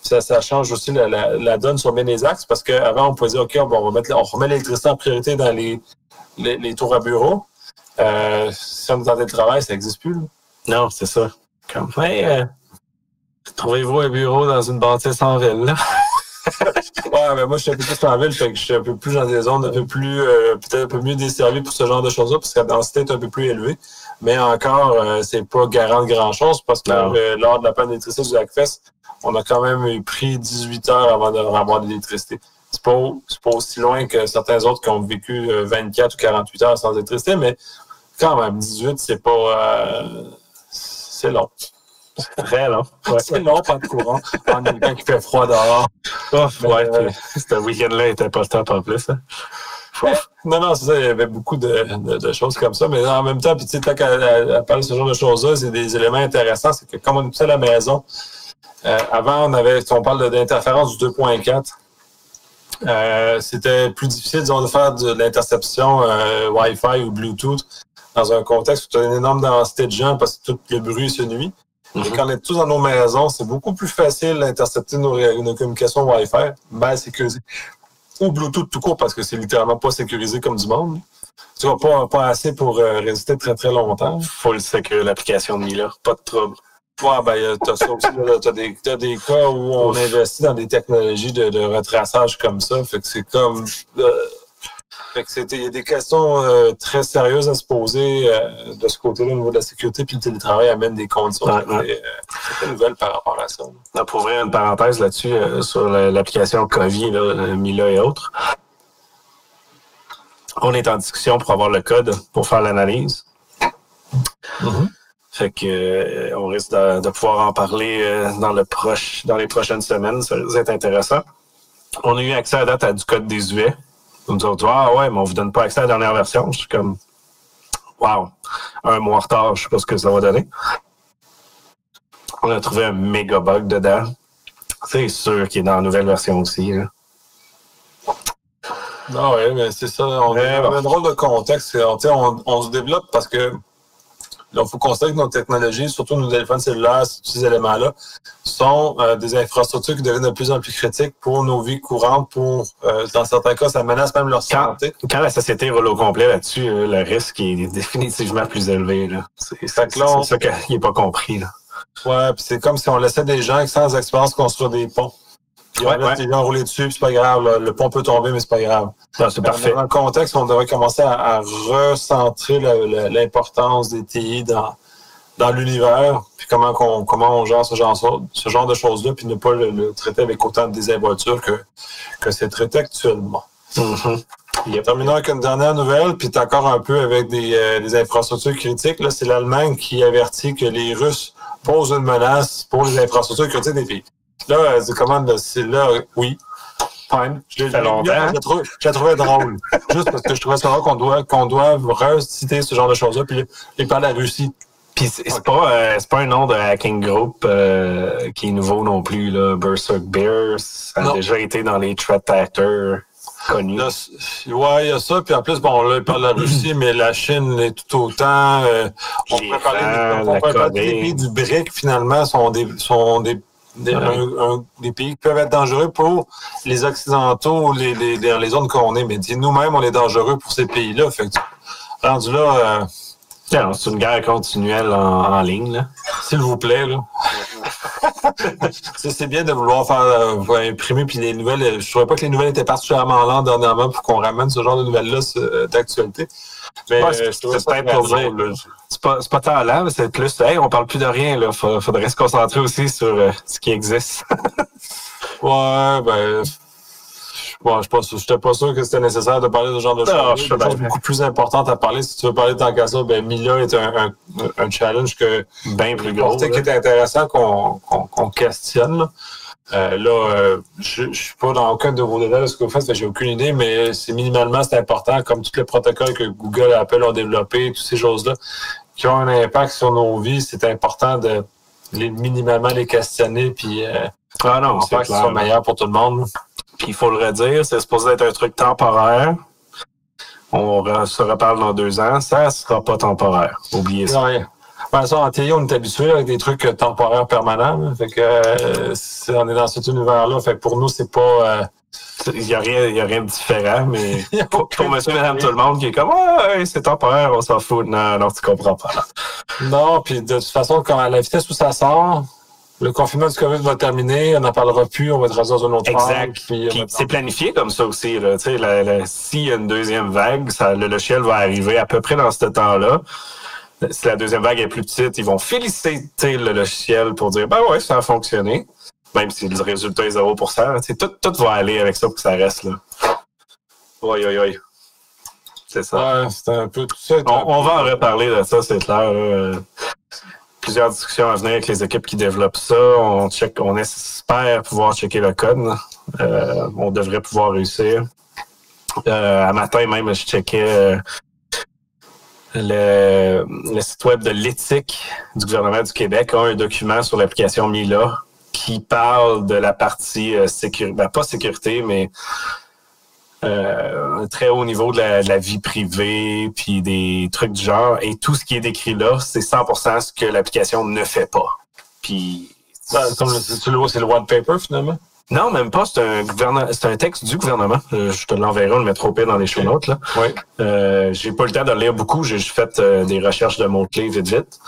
ça, ça, change aussi la, la, la, donne sur bien les axes parce qu'avant, on pouvait dire, OK, on, va mettre, on remet l'électricité en priorité dans les, les, les tours à bureau. Si on est en télétravail, ça n'existe plus. Là. Non, c'est ça. Comme, hey, Trouvez-vous un bureau dans une bâtisse en ville, là? ouais, mais moi, je suis un peu plus en ville, fait que je suis un peu plus dans des zones un peu plus, euh, peut-être un peu mieux desservies pour ce genre de choses-là, parce que la densité est un peu plus élevée. Mais encore, euh, c'est pas garant de grand-chose, parce que euh, lors de la panne d'électricité du Hackfest, on a quand même pris 18 heures avant d'avoir de l'électricité. C'est pas, pas aussi loin que certains autres qui ont vécu 24 ou 48 heures sans électricité, mais quand même, 18, c'est pas... c'est long. Très long. C'est long, pas de courant. En même temps qu'il fait froid dehors. Oh, ouais, euh, ce week-end-là était pas le en plus. Hein. Non, non, c'est ça. Il y avait beaucoup de, de, choses comme ça. Mais en même temps, puis tu sais, qu'elle parle de ce genre de choses-là, c'est des éléments intéressants. C'est que comme on est à la maison, euh, avant, on avait, on parle d'interférence du 2.4. Euh, c'était plus difficile, disons, de faire de, l'interception euh, Wi-Fi ou Bluetooth dans un contexte où tu as une énorme densité de gens parce que tout le bruit se nuit. Et quand on est tous dans nos maisons, c'est beaucoup plus facile d'intercepter nos, nos, communications Wi-Fi mal sécurisées. Ou Bluetooth tout court, parce que c'est littéralement pas sécurisé comme du monde. Tu vois, pas, pas assez pour euh, résister très très longtemps. Full secure l'application de Mila, pas de trouble. Ouais, ben, t'as ça aussi, t'as des, as des cas où on investit dans des technologies de, de retraçage comme ça. Fait que c'est comme. Euh, il y a des questions euh, très sérieuses à se poser euh, de ce côté-là au niveau de la sécurité, puis le télétravail amène des conditions ouais, très, nouvelles par rapport à ça. pour ouvrir une parenthèse là-dessus, sur l'application COVID, Mila et autres, on est en discussion pour avoir le code pour faire l'analyse. Mm-hmm. Fait que on risque de, pouvoir en parler dans le proche, dans les prochaines semaines. Ça va être intéressant. On a eu accès à date à du code désuet. On nous dit Ah ouais, mais on vous donne pas accès à la dernière version. Je suis comme Wow, un mois en retard, je sais pas ce que ça va donner. On a trouvé un méga bug dedans. C'est sûr qu'il est dans la nouvelle version aussi. Non, oui, mais c'est ça. On a un drôle de contexte. On, on, se développe parce que il faut constater que nos technologies, surtout nos téléphones cellulaires, ces éléments-là, sont euh, des infrastructures qui deviennent de plus en plus critiques pour nos vies courantes, pour, euh, dans certains cas, ça menace même leur santé. Quand la société roule au complet là-dessus, euh, le risque est définitivement plus élevé. C'est ça qu'il n'est pas compris. Là. Ouais, puis c'est comme si on laissait des gens sans expérience construire des ponts. Puis on laisse des gens rouler dessus, c'est pas grave. Le pont peut tomber, mais c'est pas grave. C'est parfait. Dans le contexte, on devrait commencer à, recentrer l'importance des TI dans, dans l'univers, puis comment on, comment on gère ce genre, ce genre de choses-là, puis ne pas le, traiter avec autant de désinvolture que, que c'est traité actuellement. Mm-hmm. Terminons avec une dernière nouvelle, puis encore un peu avec des, euh, des infrastructures critiques. Là, c'est l'Allemagne qui avertit que les Russes posent une menace pour les infrastructures critiques des pays. Là, c'est comment, c'est là, oui. Fine. Je l'ai trouvé, drôle. Juste parce que je trouvais ça qu'on doit, qu'on doit reciter ce genre de choses-là, puis il parle de la Russie. Puis c'est pas, euh, pas un nom de hacking group euh, qui est nouveau non plus, là. Berserk Bears. Ça a déjà été dans les threat actors connus. ouais, il y a ça. Puis en plus, bon, là, il parle de la Russie, mais la Chine est tout autant. Euh, on pourrait parler, des, pays du BRIC, finalement, sont des, sont des des, pays qui peuvent être dangereux pour les Occidentaux, les, les, les zones qu'on est. Mais nous-mêmes, on est dangereux pour ces pays-là. Fait rendu là. Euh, c'est une guerre continuelle en, ligne. S'il vous plaît. Là. c'est bien de vouloir faire euh, imprimer puis les nouvelles. Je trouvais pas que les nouvelles étaient particulièrement lentes dernièrement pour qu'on ramène ce genre de nouvelles-là euh, d'actualité. Mais c'est pas, pas tant là, mais c'est plus, hey, on parle plus de rien, là. Faudrait se concentrer aussi sur euh, ce qui existe. ouais, ben. Bon, je n'étais pas sûr que c'était nécessaire de parler de ce genre de choses. C'est chose beaucoup plus importante à parler. Si tu veux parler tant qu'à ça, ben Mila est un, un, challenge que bien plus gros. qui est intéressant qu'on questionne. Euh, là, euh, je ne suis pas dans aucun de vos détails de ce que vous faites, j'ai aucune idée, mais c'est minimalement c'est important, comme tous les protocoles que Google et Apple ont développés, toutes ces choses-là, qui ont un impact sur nos vies, c'est important de les, minimalement les questionner, puis euh, ah non, c'est que ce soit meilleur pour tout le monde. Puis il faut le redire, c'est supposé être un truc temporaire. On se reparle dans deux ans, ça ne sera pas temporaire. Oubliez ça. Ben, ça, en TI, on est habitué avec des trucs temporaires permanents. Fait que, euh, on est dans cet univers-là. Fait que pour nous, c'est pas. Euh, il n'y a, a rien de différent, mais pour, monsieur, madame, tout le monde qui est comme Ouais, c'est temporaire, on s'en fout. Non, non, tu comprends pas. Non, puis de toute façon, quand à la vitesse où ça sort, le confinement du COVID va terminer, on n'en parlera plus, on va être dans un autre Exact. Puis, c'est planifié comme ça aussi. S'il y a une deuxième vague, ça, le logiciel va arriver à peu près dans ce temps-là si la deuxième vague est plus petite, ils vont féliciter le logiciel pour dire ben ouais, ça a fonctionné. Même si le résultat est 0%. Tout, tout va aller avec ça pour que ça reste là. Oui, oui, oui. C'est ça. Ouais, c'est un peu tout ça. On, va en reparler de ça, c'est clair. Plusieurs discussions à venir avec les équipes qui développent ça. On, check, on espère pouvoir checker le code. Euh, on devrait pouvoir réussir. Euh, à matin même, je checkais euh, le, le, site web de l'éthique du gouvernement du Québec a un document sur l'application Mila qui parle de la partie euh, sécurité, ben, pas sécurité, mais euh, un très haut niveau de la, vie privée, puis des trucs du genre. Et tout ce qui est décrit là, c'est 100% ce que l'application ne fait pas. Puis, comme c'est le white paper finalement. Non, même pas. C'est un, c'est un texte du gouvernement. Euh, je te l'enverrai, on le mettra au pire dans les show notes. Là. Oui. Euh, j'ai pas le temps de le lire beaucoup. J'ai juste fait euh, des recherches de mots-clés vite vite.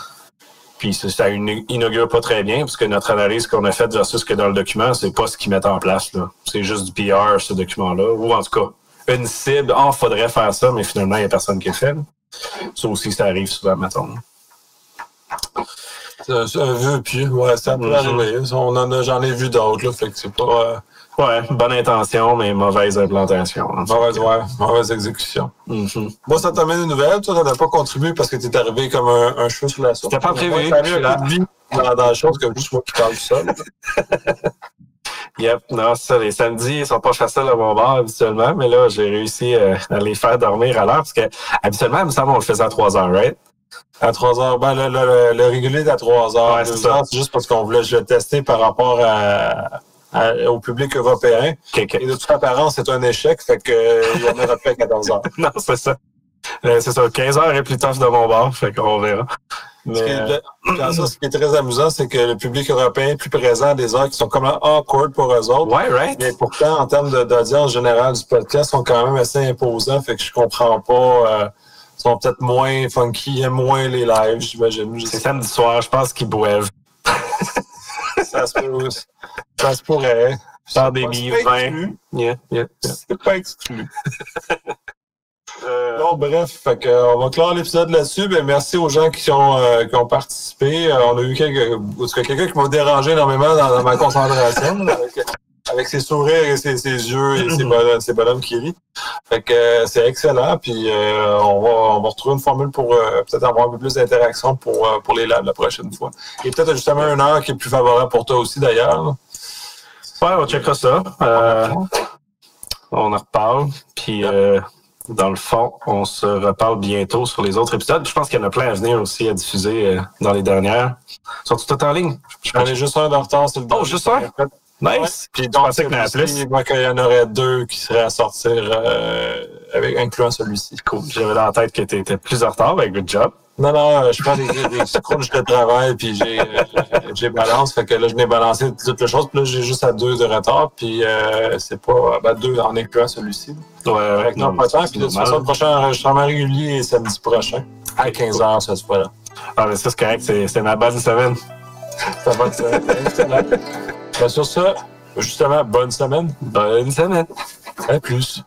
Puis ça inaugure pas très bien, parce que notre analyse qu'on a faite versus ce que dans le document, c'est pas ce qu'ils mettent en place. là. C'est juste du PR, ce document-là. Ou en tout cas, une cible. Ah, faudrait faire ça, mais finalement, il n'y a personne qui le fait. Ça aussi, ça arrive souvent, mettons. C'est un vœu pieux, ouais, ça peut arriver. On en a, j'en ai vu d'autres, là, fait que c'est pas euh, Ouais, bonne intention, mais mauvaise implantation. hein. mauvaise, ouais, mauvaise exécution. Mhm. Moi, ça t'amène une nouvelle. Toi, t'en as pas contribué parce que t'es arrivé comme un, un cheveu sur la soupe. C'était pas prévu, un de vie dans, la chose que juste moi qui parle seul. Yep, non, c'est ça. Les samedis, ils sont pas faciles à mon bar habituellement, mais là, j'ai réussi euh, à les faire dormir à l'heure parce que habituellement, il me semble, on le faisait à 3 heures, right? À 3 heures. Ben, le, le, le, régulier est à 3 heures. Ouais, c'est heures, juste parce qu'on voulait le tester par rapport à, à- au public européen. Et de toute apparence, c'est un échec. Fait que, euh, il y en aura plus à 14 heures. non, c'est ça. Euh, c'est ça, 15 heures est plus tough de mon bar, fait qu'on verra. Ce qui Mais, est- euh, ça, ce qui est très amusant, c'est que le public européen est plus présent à des heures qui sont comme awkward pour eux autres. ouais, right? Mais pourtant, en termes d'audience générale du podcast, sont quand même assez imposants. Fait que je comprends pas. euh, sont peut-être moins funky, aiment moins les lives, j'imagine. C'est samedi soir, je pense qu'ils boivent. ça se peut. Ça se pourrait. Pandémie, C'est pas vin. exclu. Yeah, yeah, yeah. C'est pas exclu. Euh, Bon, bref, fait que, euh, on va clore l'épisode là-dessus. Ben, merci aux gens qui ont, euh, qui ont participé. Euh, on a eu quelqu'un qui m'a dérangé énormément dans, dans ma concentration, avec, avec ses sourires et ses, ses yeux et ses bonhommes, ses bonhommes qui rient. Fait que euh, c'est excellent. Puis euh, on, va, on va retrouver une formule pour euh, peut-être avoir un peu plus d'interaction pour, pour les labs la prochaine fois. Et peut-être justement une heure qui est plus favorable pour toi aussi d'ailleurs. Ouais, on checkera ça. On en reparle. Puis, dans le fond, on se reparle bientôt sur les autres épisodes. Je pense qu'il y en a plein à venir aussi à diffuser dans les dernières. Sont-ils tout en ligne? Je J'en ai juste un de retard, le Oh, juste un? Nice! Puis Je donc, pensais avait celui-ci, plus. moi, qu'il y en aurait deux qui seraient à sortir, euh, avec, incluant celui-ci. Cool. J'avais dans la tête que tu étais plus en retard, mais good job. Non, non, euh, je prends des, des scrunchs de travail, puis j'ai, euh, j'ai balance. Fait que là, je n'ai balancé toutes les choses. Puis là, j'ai juste à deux de retard, puis euh, c'est pas... Ben, deux en incluant celui-ci. Ouais, ouais. Que non, pas tant. Puis de toute façon, le prochain enregistrement régulier est samedi prochain, à 15h, cette fois-là. Ah, mais ça, c'est correct. C'est c'est ma bonne semaine. Ça va euh, excellent. Ben, sur ça, justement, bonne semaine. Bonne semaine. À plus.